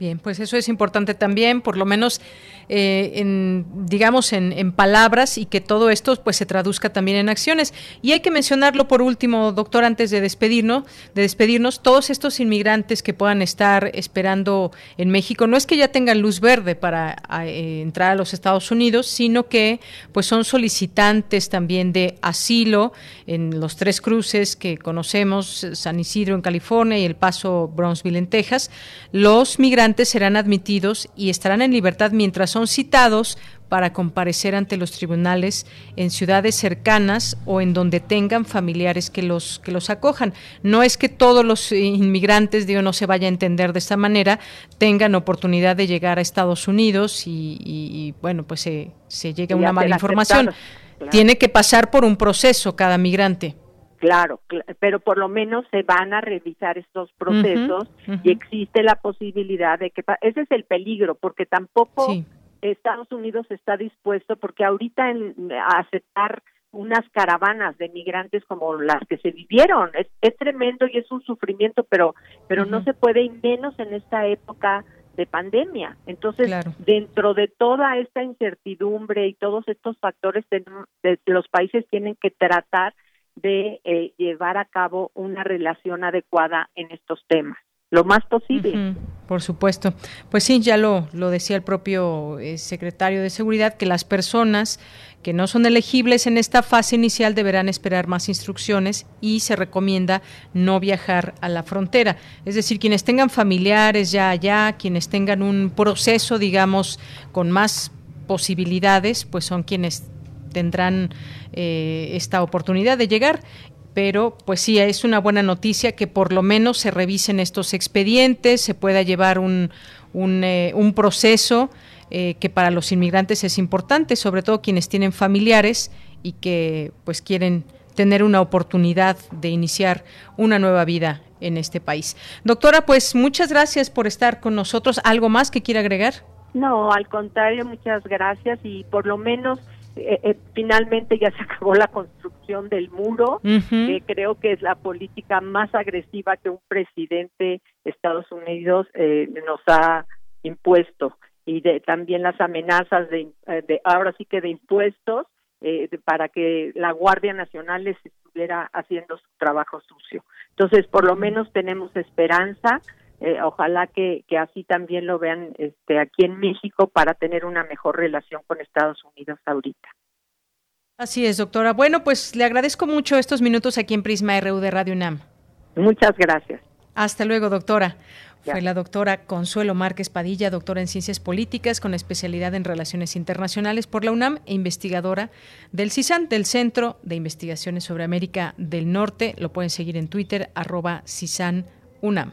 Bien, pues eso es importante también, por lo menos eh, en, digamos, en, palabras y que todo esto pues se traduzca también en acciones. Y hay que mencionarlo por último, doctor, antes de despedirnos, de despedirnos, todos estos inmigrantes que puedan estar esperando en México, no es que ya tengan luz verde para eh, entrar a los Estados Unidos, sino que pues son solicitantes también de asilo en los tres cruces que conocemos, San Isidro en California y El Paso Bronzeville en Texas. Los migrantes serán admitidos y estarán en libertad mientras son citados para comparecer ante los tribunales en ciudades cercanas o en donde tengan familiares que los que los acojan. No es que todos los inmigrantes, digo, no se vaya a entender de esta manera, tengan oportunidad de llegar a Estados Unidos y, bueno, pues se, se llega a una mala información. Tiene que pasar por un proceso cada migrante. Claro, pero por lo menos se van a revisar estos procesos y existe la posibilidad de que ese es el peligro, porque tampoco Estados Unidos está dispuesto, porque ahorita en, a aceptar unas caravanas de migrantes como las que se vivieron es, es tremendo y es un sufrimiento, pero pero no se puede y menos en esta época de pandemia. Entonces, dentro de toda esta incertidumbre y todos estos factores, de, los países tienen que tratar de eh, llevar a cabo una relación adecuada en estos temas lo más posible. por supuesto. Pues sí, ya lo, lo decía el propio eh, secretario de Seguridad, que las personas que no son elegibles en esta fase inicial deberán esperar más instrucciones y se recomienda no viajar a la frontera. Es decir, quienes tengan familiares ya allá, quienes tengan un proceso, digamos, con más posibilidades, pues son quienes tendrán eh, esta oportunidad de llegar pero pues sí, es una buena noticia que por lo menos se revisen estos expedientes, se pueda llevar un, un, eh, un proceso eh, que para los inmigrantes es importante, sobre todo quienes tienen familiares y que pues quieren tener una oportunidad de iniciar una nueva vida en este país. Doctora, pues muchas gracias por estar con nosotros. ¿Algo más que quiera agregar? No, al contrario, muchas gracias y por lo menos eh, eh, finalmente ya se acabó la construcción del muro, que creo que es la política más agresiva que un presidente de Estados Unidos eh, nos ha impuesto y de, también las amenazas de, de ahora sí que de impuestos para que la Guardia Nacional les estuviera haciendo su trabajo sucio. Entonces, por lo menos tenemos esperanza eh, ojalá que, que, así también lo vean este, aquí en México para tener una mejor relación con Estados Unidos ahorita. Así es, doctora. Bueno, pues le agradezco mucho estos minutos aquí en Prisma RU de Radio UNAM. Muchas gracias. Hasta luego, doctora. Fue la doctora Consuelo Márquez Padilla, doctora en Ciencias Políticas con especialidad en Relaciones Internacionales por la UNAM e investigadora del CISAN, del Centro de Investigaciones sobre América del Norte. Lo pueden seguir en Twitter, arroba CISAN UNAM.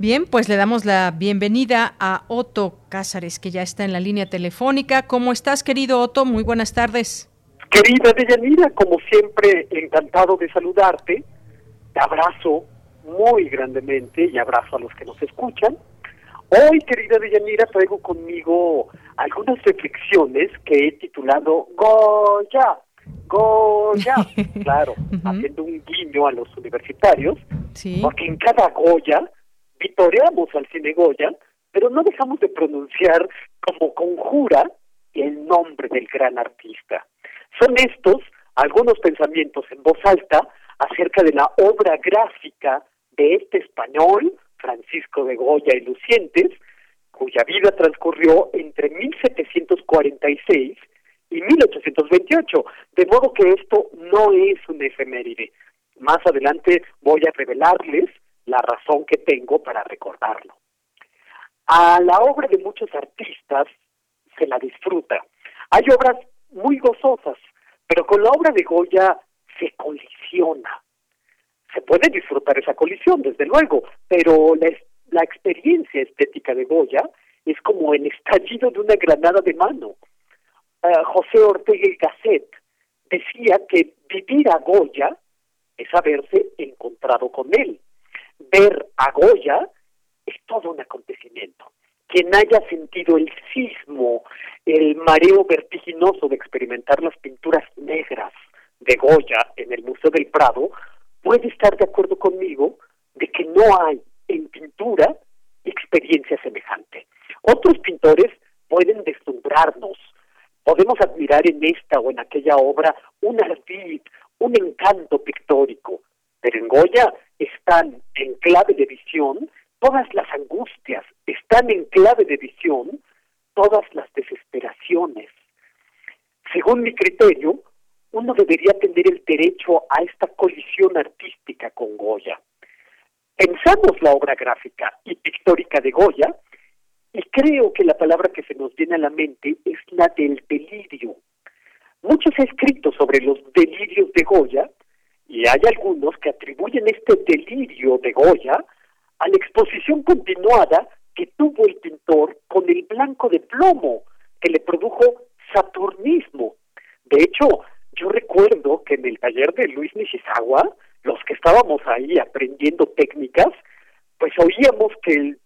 Bien, pues le damos la bienvenida a Otto Cázares, que ya está en la línea telefónica. ¿Cómo estás, querido Otto? Muy buenas tardes. Querida Deyanira, como siempre, encantado de saludarte. Te abrazo muy grandemente y abrazo a los que nos escuchan. Hoy, querida Deyanira, traigo conmigo algunas reflexiones que he titulado Goya, Goya. Claro, haciendo un guiño a los universitarios, porque en cada Goya vitoreamos al cine Goya, pero no dejamos de pronunciar como conjura el nombre del gran artista. Son estos algunos pensamientos en voz alta acerca de la obra gráfica de este español, Francisco de Goya y Lucientes, cuya vida transcurrió entre 1746 y 1828, de modo que esto no es un efeméride. Más adelante voy a revelarles la razón que tengo para recordarlo. A la obra de muchos artistas se la disfruta. Hay obras muy gozosas, pero con la obra de Goya se colisiona. Se puede disfrutar esa colisión, desde luego, pero la, experiencia estética de Goya es como el estallido de una granada de mano. Eh, José Ortega y Gasset decía que vivir a Goya es haberse encontrado con él ver a Goya es todo un acontecimiento. Quien haya sentido el sismo, el mareo vertiginoso de experimentar las pinturas negras de Goya en el Museo del Prado, puede estar de acuerdo conmigo de que no hay en pintura experiencia semejante. Otros pintores pueden deslumbrarnos, podemos admirar en esta o en aquella obra un ardid, un encanto pictórico, pero en Goya están en clave de visión todas las angustias, están en clave de visión todas las desesperaciones. Según mi criterio, uno debería tener el derecho a esta colisión artística con Goya. Pensamos la obra gráfica y pictórica de Goya y creo que la palabra que se nos viene a la mente es la del delirio. Mucho se ha escrito sobre los delirios de Goya y hay algunos que atribuyen este delirio de Goya a la exposición continuada que tuvo el pintor con el blanco de plomo, que le produjo saturnismo. De hecho, yo recuerdo que en el taller de Luis Nishizawa, los que estábamos ahí aprendiendo técnicas, pues oíamos que el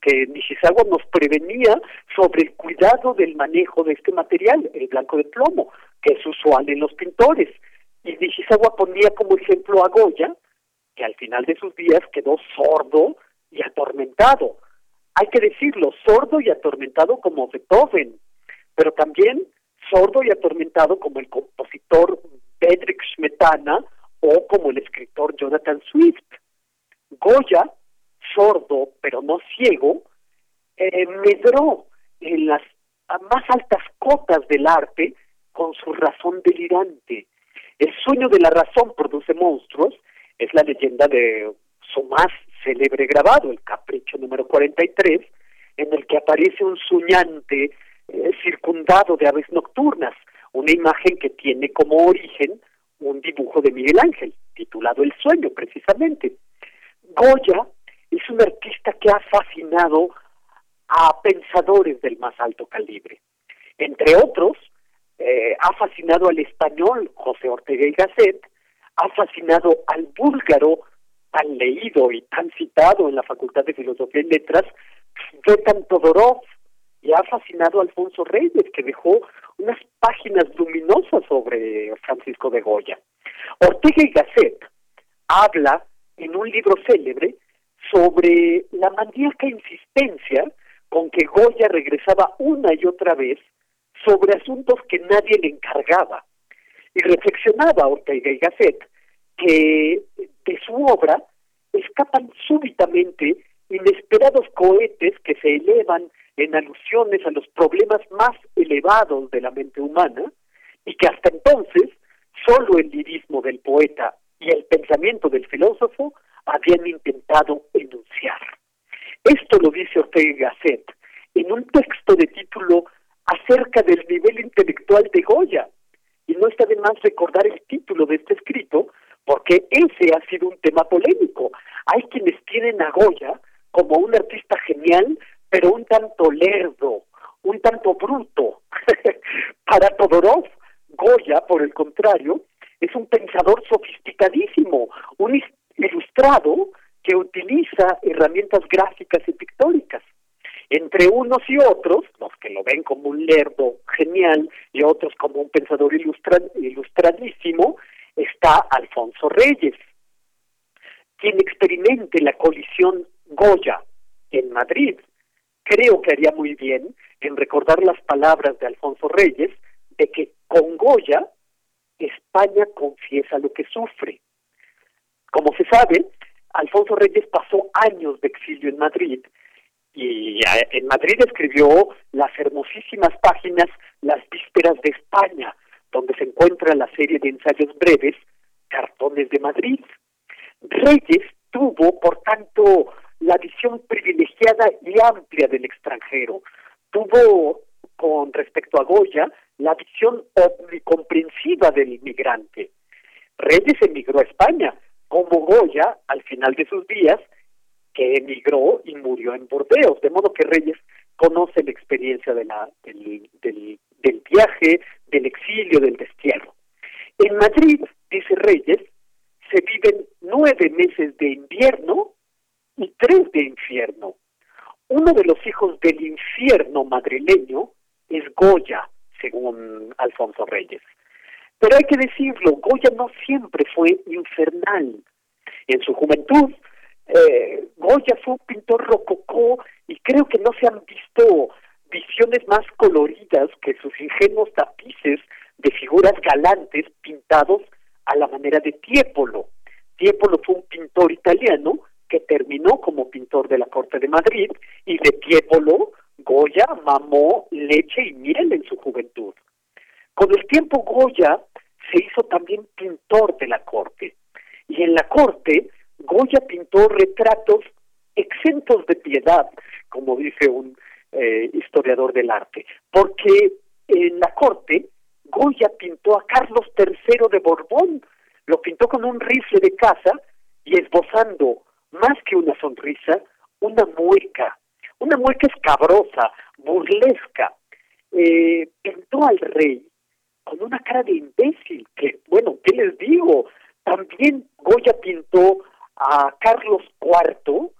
que Nishizawa nos prevenía sobre el cuidado del manejo de este material, el blanco de plomo, que es usual en los pintores. Y Nishizawa ponía como ejemplo a Goya, que al final de sus días quedó sordo y atormentado. Hay que decirlo, sordo y atormentado como Beethoven, pero también sordo y atormentado como el compositor Bedrich Smetana o como el escritor Jonathan Swift. Goya, sordo pero no ciego, eh, medró en las más altas cotas del arte con su razón delirante. El sueño de la razón produce monstruos, es la leyenda de su más célebre grabado, el Capricho número 43, en el que aparece un suñante eh, circundado de aves nocturnas, una imagen que tiene como origen un dibujo de Miguel Ángel, titulado El sueño, precisamente. Goya es un artista que ha fascinado a pensadores del más alto calibre. Entre otros, eh, ha fascinado al español José Ortega y Gasset, ha fascinado al búlgaro tan leído y tan citado en la Facultad de Filosofía y Letras, Svetan Todorov, y ha fascinado a Alfonso Reyes, que dejó unas páginas luminosas sobre Francisco de Goya. Ortega y Gasset habla en un libro célebre sobre la maníaca insistencia con que Goya regresaba una y otra vez sobre asuntos que nadie le encargaba. Y reflexionaba Ortega y Gasset que de su obra escapan súbitamente inesperados cohetes que se elevan en alusiones a los problemas más elevados de la mente humana y que hasta entonces solo el lirismo del poeta y el pensamiento del filósofo habían intentado enunciar. Esto lo dice Ortega Gasset en un texto de título acerca del nivel intelectual de Goya. Y no está de más recordar el título de este escrito, porque ese ha sido un tema polémico. Hay quienes tienen a Goya como un artista genial, pero un tanto lerdo, un tanto bruto. Para Todorov, Goya, por el contrario, es un pensador sofisticadísimo, un ilustrado que utiliza herramientas gráficas y pictóricas. Entre unos y otros, los que lo ven como un lerdo genial y otros como un pensador ilustradísimo, está Alfonso Reyes, quien experimente la colisión Goya en Madrid. Creo que haría muy bien en recordar las palabras de Alfonso Reyes de que con Goya España confiesa lo que sufre. Como se sabe, Alfonso Reyes pasó años de exilio en Madrid y en Madrid escribió las hermosísimas páginas Las vísperas de España, donde se encuentra la serie de ensayos breves Cartones de Madrid. Reyes tuvo, por tanto, la visión privilegiada y amplia del extranjero. Tuvo, con respecto a Goya, la visión omnicomprensiva del inmigrante. Reyes emigró a España, como Goya, al final de sus días, que emigró y murió en Bordeos, de modo que Reyes conoce la experiencia de la, del, del, del viaje, del exilio, del destierro. En Madrid, dice Reyes, se viven nueve meses de invierno y tres de infierno. Uno de los hijos del infierno madrileño es Goya, según Alfonso Reyes. Pero hay que decirlo, Goya no siempre fue infernal. En su juventud eh, Goya fue un pintor rococó y creo que no se han visto visiones más coloridas que sus ingenuos tapices de figuras galantes pintados a la manera de Tiepolo. Tiepolo fue un pintor italiano que terminó como pintor de la corte de Madrid y de Tiepolo Goya mamó leche y miel en su juventud. Con el tiempo Goya se hizo también pintor de la corte y en la corte Goya pintó retratos exentos de piedad, como dice un eh, historiador del arte, porque en la corte Goya pintó a Carlos III de Borbón, lo pintó con un rifle de caza y esbozando más que una sonrisa, una mueca, una mueca escabrosa, burlesca. Eh, pintó al rey con una cara de imbécil, que, bueno, ¿qué les digo? También Goya pintó a Carlos IV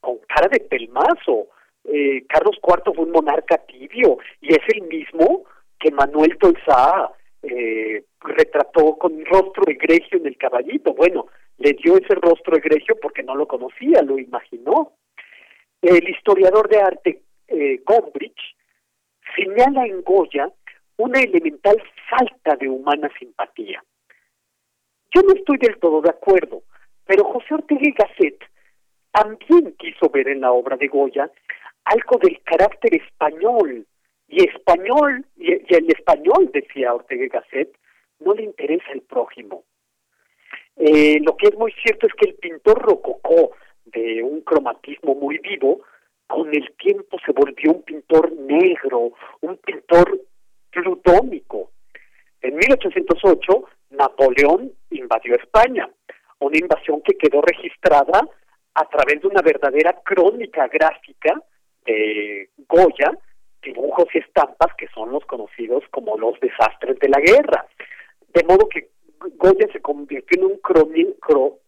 con cara de pelmazo. Eh, Carlos IV fue un monarca tibio y es el mismo que Manuel Tolsá eh, retrató con rostro egregio en el caballito. Bueno, le dio ese rostro egregio porque no lo conocía, lo imaginó. El historiador de arte eh, Gombrich señala en Goya una elemental falta de humana simpatía. Yo no estoy del todo de acuerdo. Pero José Ortega y Gasset también quiso ver en la obra de Goya algo del carácter español. Y español, y, el español, decía Ortega y Gasset, no le interesa el prójimo. Eh, lo que es muy cierto es que el pintor rococó, de un cromatismo muy vivo, con el tiempo se volvió un pintor negro, un pintor plutónico. En 1808, Napoleón invadió España, una invasión que quedó registrada a través de una verdadera crónica gráfica de Goya, dibujos y estampas que son los conocidos como los desastres de la guerra. De modo que Goya se convirtió en un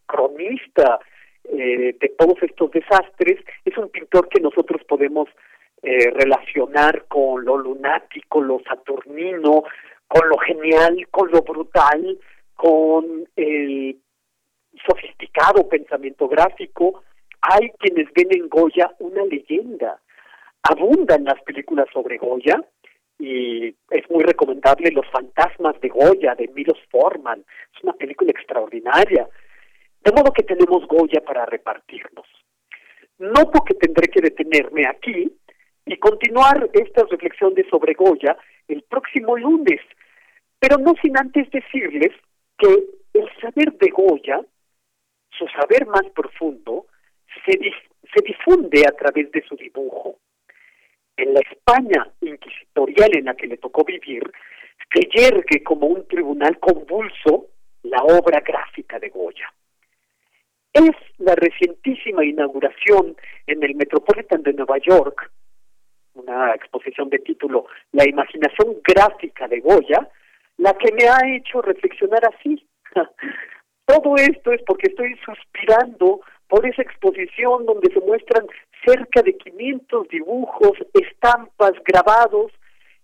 cronista eh, de todos estos desastres. Es un pintor que nosotros podemos eh, relacionar con lo lunático, lo saturnino, con lo genial, con lo brutal, con el sofisticado pensamiento gráfico. Hay quienes ven en Goya una leyenda. Abundan las películas sobre Goya y es muy recomendable Los fantasmas de Goya de Milos Forman. Es una película extraordinaria. De modo que tenemos Goya para repartirnos. Noto que tendré que detenerme aquí y continuar esta reflexión de sobre Goya el próximo lunes, pero no sin antes decirles que el saber de Goya, su saber más profundo, se, se difunde a través de su dibujo. En la España inquisitorial en la que le tocó vivir, se yergue como un tribunal convulso la obra gráfica de Goya es la recientísima inauguración en el Metropolitan de Nueva York, una exposición de título La imaginación gráfica de Goya, la que me ha hecho reflexionar así. Todo esto es porque estoy suspirando por esa exposición donde se muestran cerca de 500 dibujos, estampas, grabados,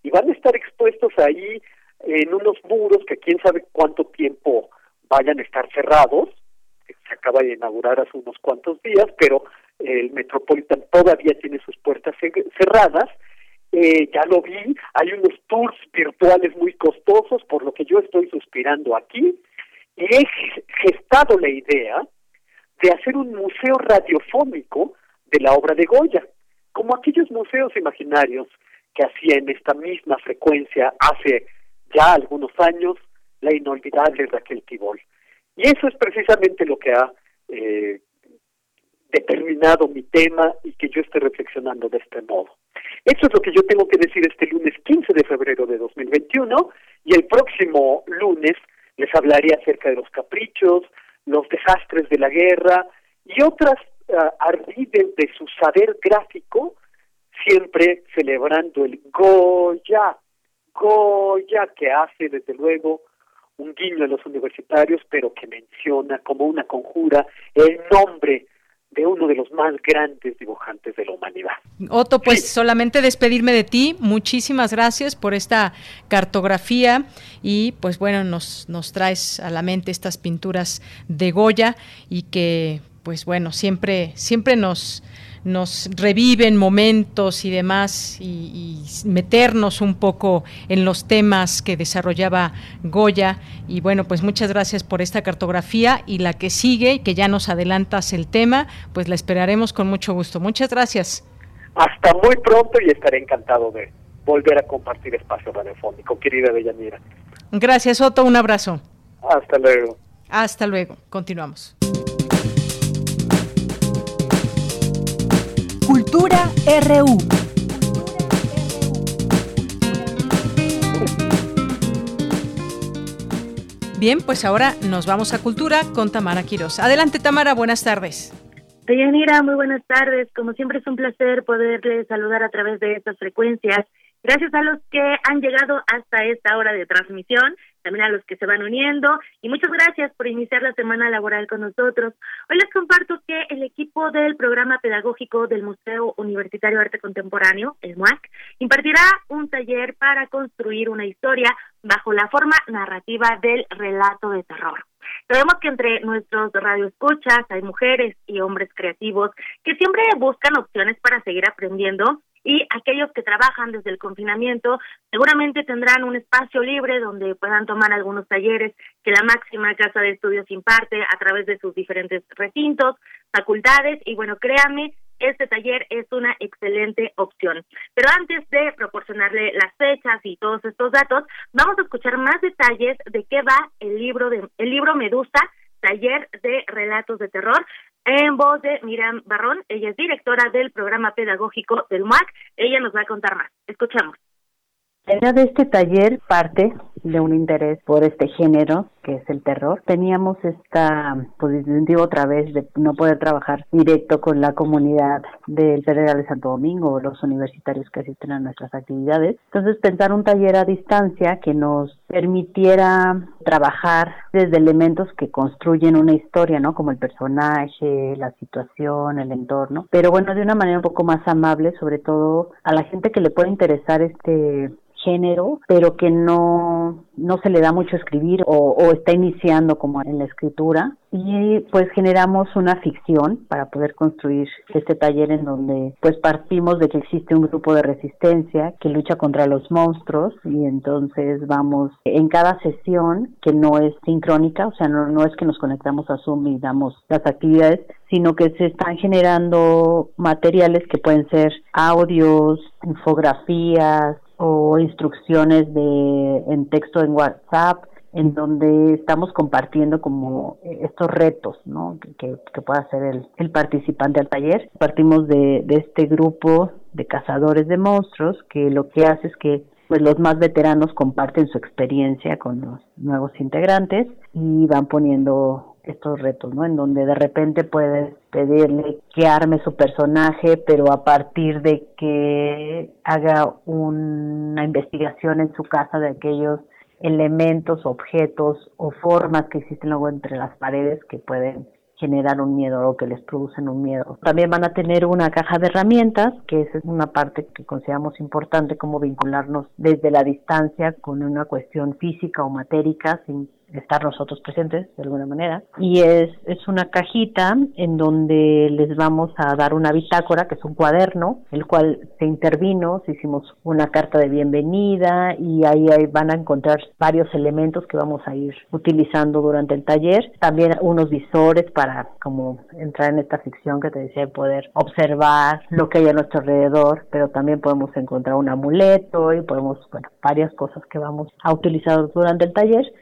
y van a estar expuestos ahí en unos muros que quién sabe cuánto tiempo vayan a estar cerrados, se acaba de inaugurar hace unos cuantos días, pero el Metropolitan todavía tiene sus puertas cerradas. Eh, ya lo vi, hay unos tours virtuales muy costosos, por lo que yo estoy suspirando aquí, y he gestado la idea de hacer un museo radiofónico de la obra de Goya, como aquellos museos imaginarios que hacía en esta misma frecuencia hace ya algunos años la inolvidable Raquel Tibol. Y eso es precisamente lo que ha eh, determinado mi tema y que yo esté reflexionando de este modo. Eso es lo que yo tengo que decir este lunes 15 de febrero de 2021 y el próximo lunes les hablaré acerca de los caprichos, los desastres de la guerra y otras uh, ardides de su saber gráfico, siempre celebrando el Goya, Goya que hace desde luego un guiño a los universitarios, pero que menciona como una conjura el nombre de uno de los más grandes dibujantes de la humanidad. Otto, pues solamente despedirme de ti. Muchísimas gracias por esta cartografía y pues bueno, nos, nos traes a la mente estas pinturas de Goya y que pues bueno, siempre, siempre nos, nos reviven momentos y demás y, meternos un poco en los temas que desarrollaba Goya. Y bueno, pues muchas gracias por esta cartografía y la que sigue, que ya nos adelantas el tema, pues la esperaremos con mucho gusto. Muchas gracias. Hasta muy pronto y estaré encantado de volver a compartir espacio radiofónico, querida Deyanira. Gracias, Otto. Un abrazo. Hasta luego. Hasta luego. Continuamos. Cultura RU. Bien, pues ahora nos vamos a Cultura con Tamara Quiroz. Adelante, Tamara, buenas tardes. Deyanira, muy buenas tardes. Como siempre es un placer poderles saludar a través de estas frecuencias. Gracias a los que han llegado hasta esta hora de transmisión también a los que se van uniendo y muchas gracias por iniciar la semana laboral con nosotros. Hoy les comparto que el equipo del programa pedagógico del Museo Universitario de Arte Contemporáneo, el MUAC, impartirá un taller para construir una historia bajo la forma narrativa del relato de terror. Sabemos que entre nuestros radioescuchas hay mujeres y hombres creativos que siempre buscan opciones para seguir aprendiendo y aquellos que trabajan desde el confinamiento seguramente tendrán un espacio libre donde puedan tomar algunos talleres que la máxima casa de estudios imparte a través de sus diferentes recintos, facultades y bueno, créanme este taller es una excelente opción. Pero antes de proporcionarle las fechas y todos estos datos, vamos a escuchar más detalles de qué va el libro de el libro Medusa, taller de relatos de terror, en voz de Miriam Barrón. Ella es directora del programa pedagógico del MAC. Ella nos va a contar más. Escuchamos. La idea de este taller parte de un interés por este género que es el terror. Teníamos esta, pues digo otra vez, de no poder trabajar directo con la comunidad del Federal de Santo Domingo los universitarios que asisten a nuestras actividades. Entonces pensar un taller a distancia que nos permitiera trabajar desde elementos que construyen una historia, ¿no? Como el personaje, la situación, el entorno, pero bueno, de una manera un poco más amable, sobre todo a la gente que le puede interesar este género, pero que no, no se le da mucho escribir o, está iniciando como en la escritura. Y pues generamos una ficción para poder construir este taller en donde pues partimos de que existe un grupo de resistencia que lucha contra los monstruos y entonces vamos en cada sesión que no es sincrónica, o sea, no, no es que nos conectamos a Zoom y damos las actividades, sino que se están generando materiales que pueden ser audios, infografías, o instrucciones de en texto en WhatsApp en donde estamos compartiendo como estos retos ¿no? que, que pueda hacer el, el participante al taller. Partimos de, de este grupo de cazadores de monstruos que lo que hace es que pues los más veteranos comparten su experiencia con los nuevos integrantes y van poniendo estos retos, ¿no? En donde de repente puedes pedirle que arme su personaje, pero a partir de que haga una investigación en su casa de aquellos elementos, objetos o formas que existen luego entre las paredes que pueden generar un miedo o que les producen un miedo. También van a tener una caja de herramientas, que esa es una parte que consideramos importante, como vincularnos desde la distancia con una cuestión física o matérica sin estar nosotros presentes de alguna manera. Y es, es una cajita en donde les vamos a dar una bitácora, que es un cuaderno, el cual se intervino, hicimos una carta de bienvenida y ahí, ahí van a encontrar varios elementos que vamos a ir utilizando durante el taller. También unos visores para como entrar en esta ficción que te decía, poder observar lo que hay a nuestro alrededor, pero también podemos encontrar un amuleto y podemos, bueno, varias cosas que vamos a utilizar durante el taller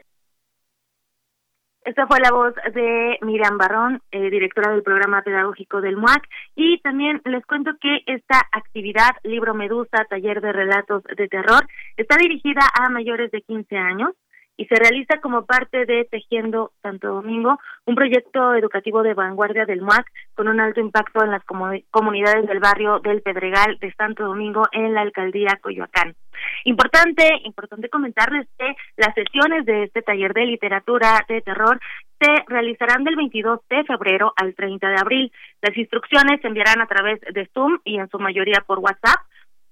esta fue la voz de Miriam Barrón, eh, directora del programa pedagógico del MUAC. Y también les cuento que esta actividad, Libro Medusa, taller de relatos de terror, está dirigida a mayores de 15 años y se realiza como parte de Tejiendo Santo Domingo, un proyecto educativo de vanguardia del MUAC con un alto impacto en las comunidades del barrio del Pedregal de Santo Domingo en la alcaldía Coyoacán. Importante, importante comentarles que las sesiones de este taller de literatura de terror se realizarán del 22 de febrero al 30 de abril. Las instrucciones se enviarán a través de Zoom y en su mayoría por WhatsApp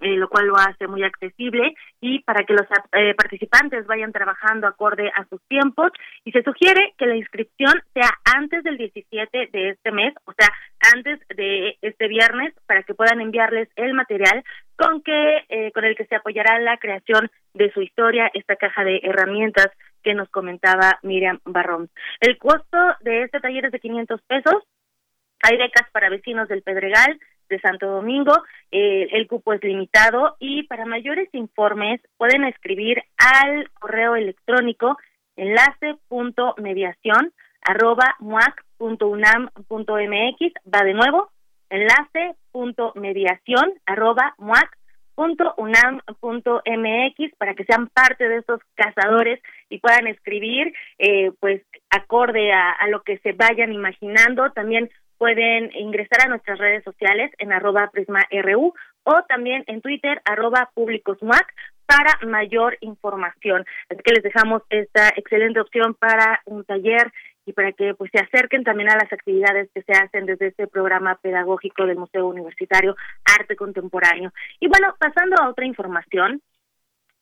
eh, lo cual lo hace muy accesible y para que los eh, participantes vayan trabajando acorde a sus tiempos y se sugiere que la inscripción sea antes del 17 de este mes, o sea, antes de este viernes para que puedan enviarles el material con que eh, con el que se apoyará la creación de su historia, esta caja de herramientas que nos comentaba Miriam Barrón. El costo de este taller es de 500 pesos. Hay becas para vecinos del Pedregal, de Santo Domingo. Eh, el cupo es limitado y para mayores informes pueden escribir al correo electrónico enlace.mediación arroba muac.unam.mx. Va de nuevo, enlace.mediación arroba muac.unam.mx para que sean parte de estos cazadores y puedan escribir eh, pues acorde a, a, lo que se vayan imaginando también pueden ingresar a nuestras redes sociales en arroba prisma.ru o también en Twitter arroba públicosmac para mayor información. Así que les dejamos esta excelente opción para un taller y para que pues se acerquen también a las actividades que se hacen desde este programa pedagógico del Museo Universitario Arte Contemporáneo. Y bueno, pasando a otra información,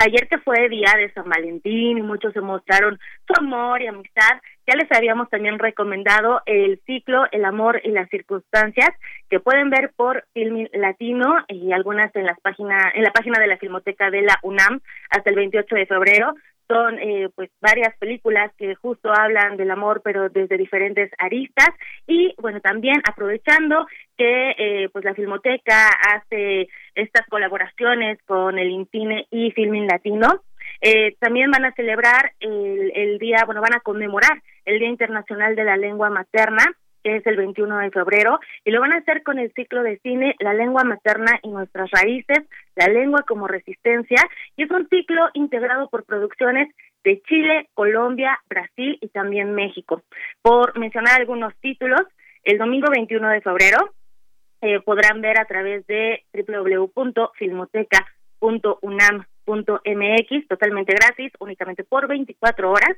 ayer que fue día de San Valentín y muchos se mostraron su amor y amistad, ya les habíamos también recomendado el ciclo El amor y las circunstancias que pueden ver por Film Latino y algunas en las páginas en la página de la Filmoteca de la UNAM hasta el 28 de febrero son eh, pues varias películas que justo hablan del amor pero desde diferentes aristas. Y bueno también aprovechando que eh, pues la Filmoteca hace estas colaboraciones con el Intine y Filmin Latino eh, también van a celebrar el, el día bueno van a conmemorar el Día Internacional de la Lengua Materna es el 21 de febrero, y lo van a hacer con el ciclo de cine La lengua materna y nuestras raíces, la lengua como resistencia, y es un ciclo integrado por producciones de Chile, Colombia, Brasil y también México. Por mencionar algunos títulos, el domingo 21 de febrero eh, podrán ver a través de www.filmoteca.unam.mx, totalmente gratis, únicamente por 24 horas,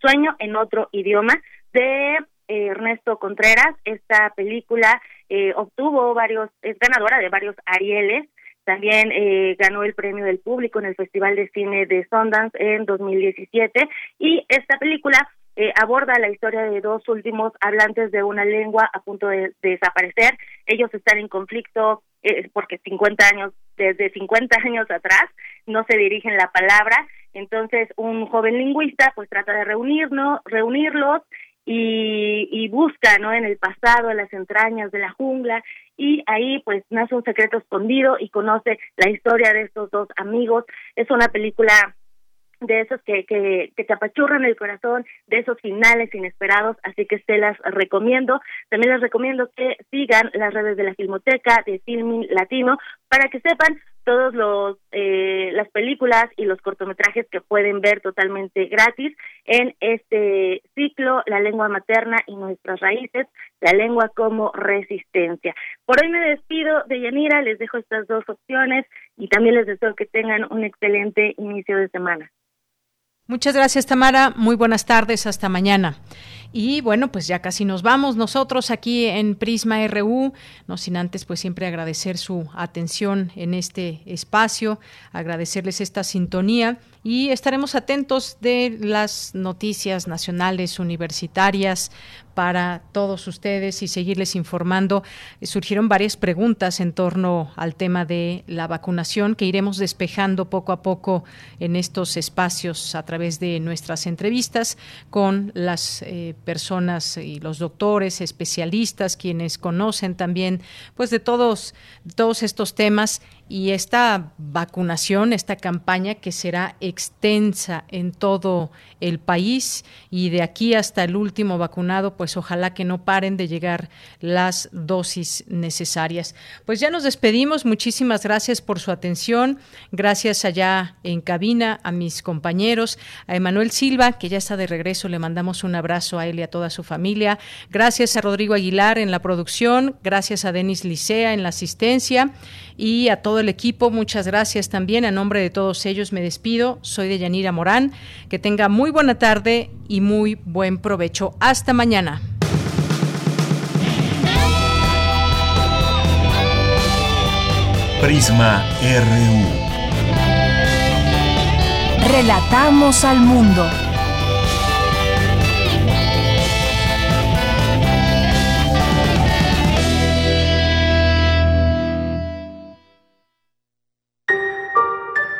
Sueño en otro idioma, de eh, Ernesto Contreras. Esta película eh, obtuvo varios, es ganadora de varios Arieles. También eh, ganó el premio del público en el Festival de Cine de Sundance en 2017. Y esta película aborda la historia de dos últimos hablantes de una lengua a punto de, desaparecer. Ellos están en conflicto porque 50 años, desde 50 años atrás, no se dirigen la palabra. Entonces, un joven lingüista pues trata de reunirnos, reunirlos y, y busca no en el pasado en las entrañas de la jungla y ahí pues nace un secreto escondido y conoce la historia de estos dos amigos. Es una película de esos que, que, que te apachurran el corazón, de esos finales inesperados, así que se las recomiendo. También les recomiendo que sigan las redes de la Filmoteca, de Filming Latino, para que sepan todos los eh, las películas y los cortometrajes que pueden ver totalmente gratis en este ciclo La lengua materna y nuestras raíces, la lengua como resistencia. Por hoy me despido de Yanira, les dejo estas dos opciones y también les deseo que tengan un excelente inicio de semana. Muchas gracias, Tamara. Muy buenas tardes. Hasta mañana. Y bueno, pues ya casi nos vamos nosotros aquí en Prisma RU, no sin antes pues siempre agradecer su atención en este espacio, agradecerles esta sintonía y estaremos atentos de las noticias nacionales universitarias para todos ustedes y seguirles informando. Surgieron varias preguntas en torno al tema de la vacunación que iremos despejando poco a poco en estos espacios a través de nuestras entrevistas con las eh, personas y los doctores, especialistas, quienes conocen también pues de todos, todos estos temas y esta vacunación, esta campaña que será extensa en todo el país y de aquí hasta el último vacunado, pues ojalá que no paren de llegar las dosis necesarias. Pues ya nos despedimos, muchísimas gracias por su atención, gracias allá en cabina a mis compañeros, a Emanuel Silva, que ya está de regreso, le mandamos un abrazo a él y a toda su familia, gracias a Rodrigo Aguilar en la producción, gracias a Denis Licea en la asistencia y a todo el equipo, muchas gracias también. A nombre de todos ellos me despido. Soy de Yanira Morán. Que tenga muy buena tarde y muy buen provecho. Hasta mañana. Prisma RU. Relatamos al mundo.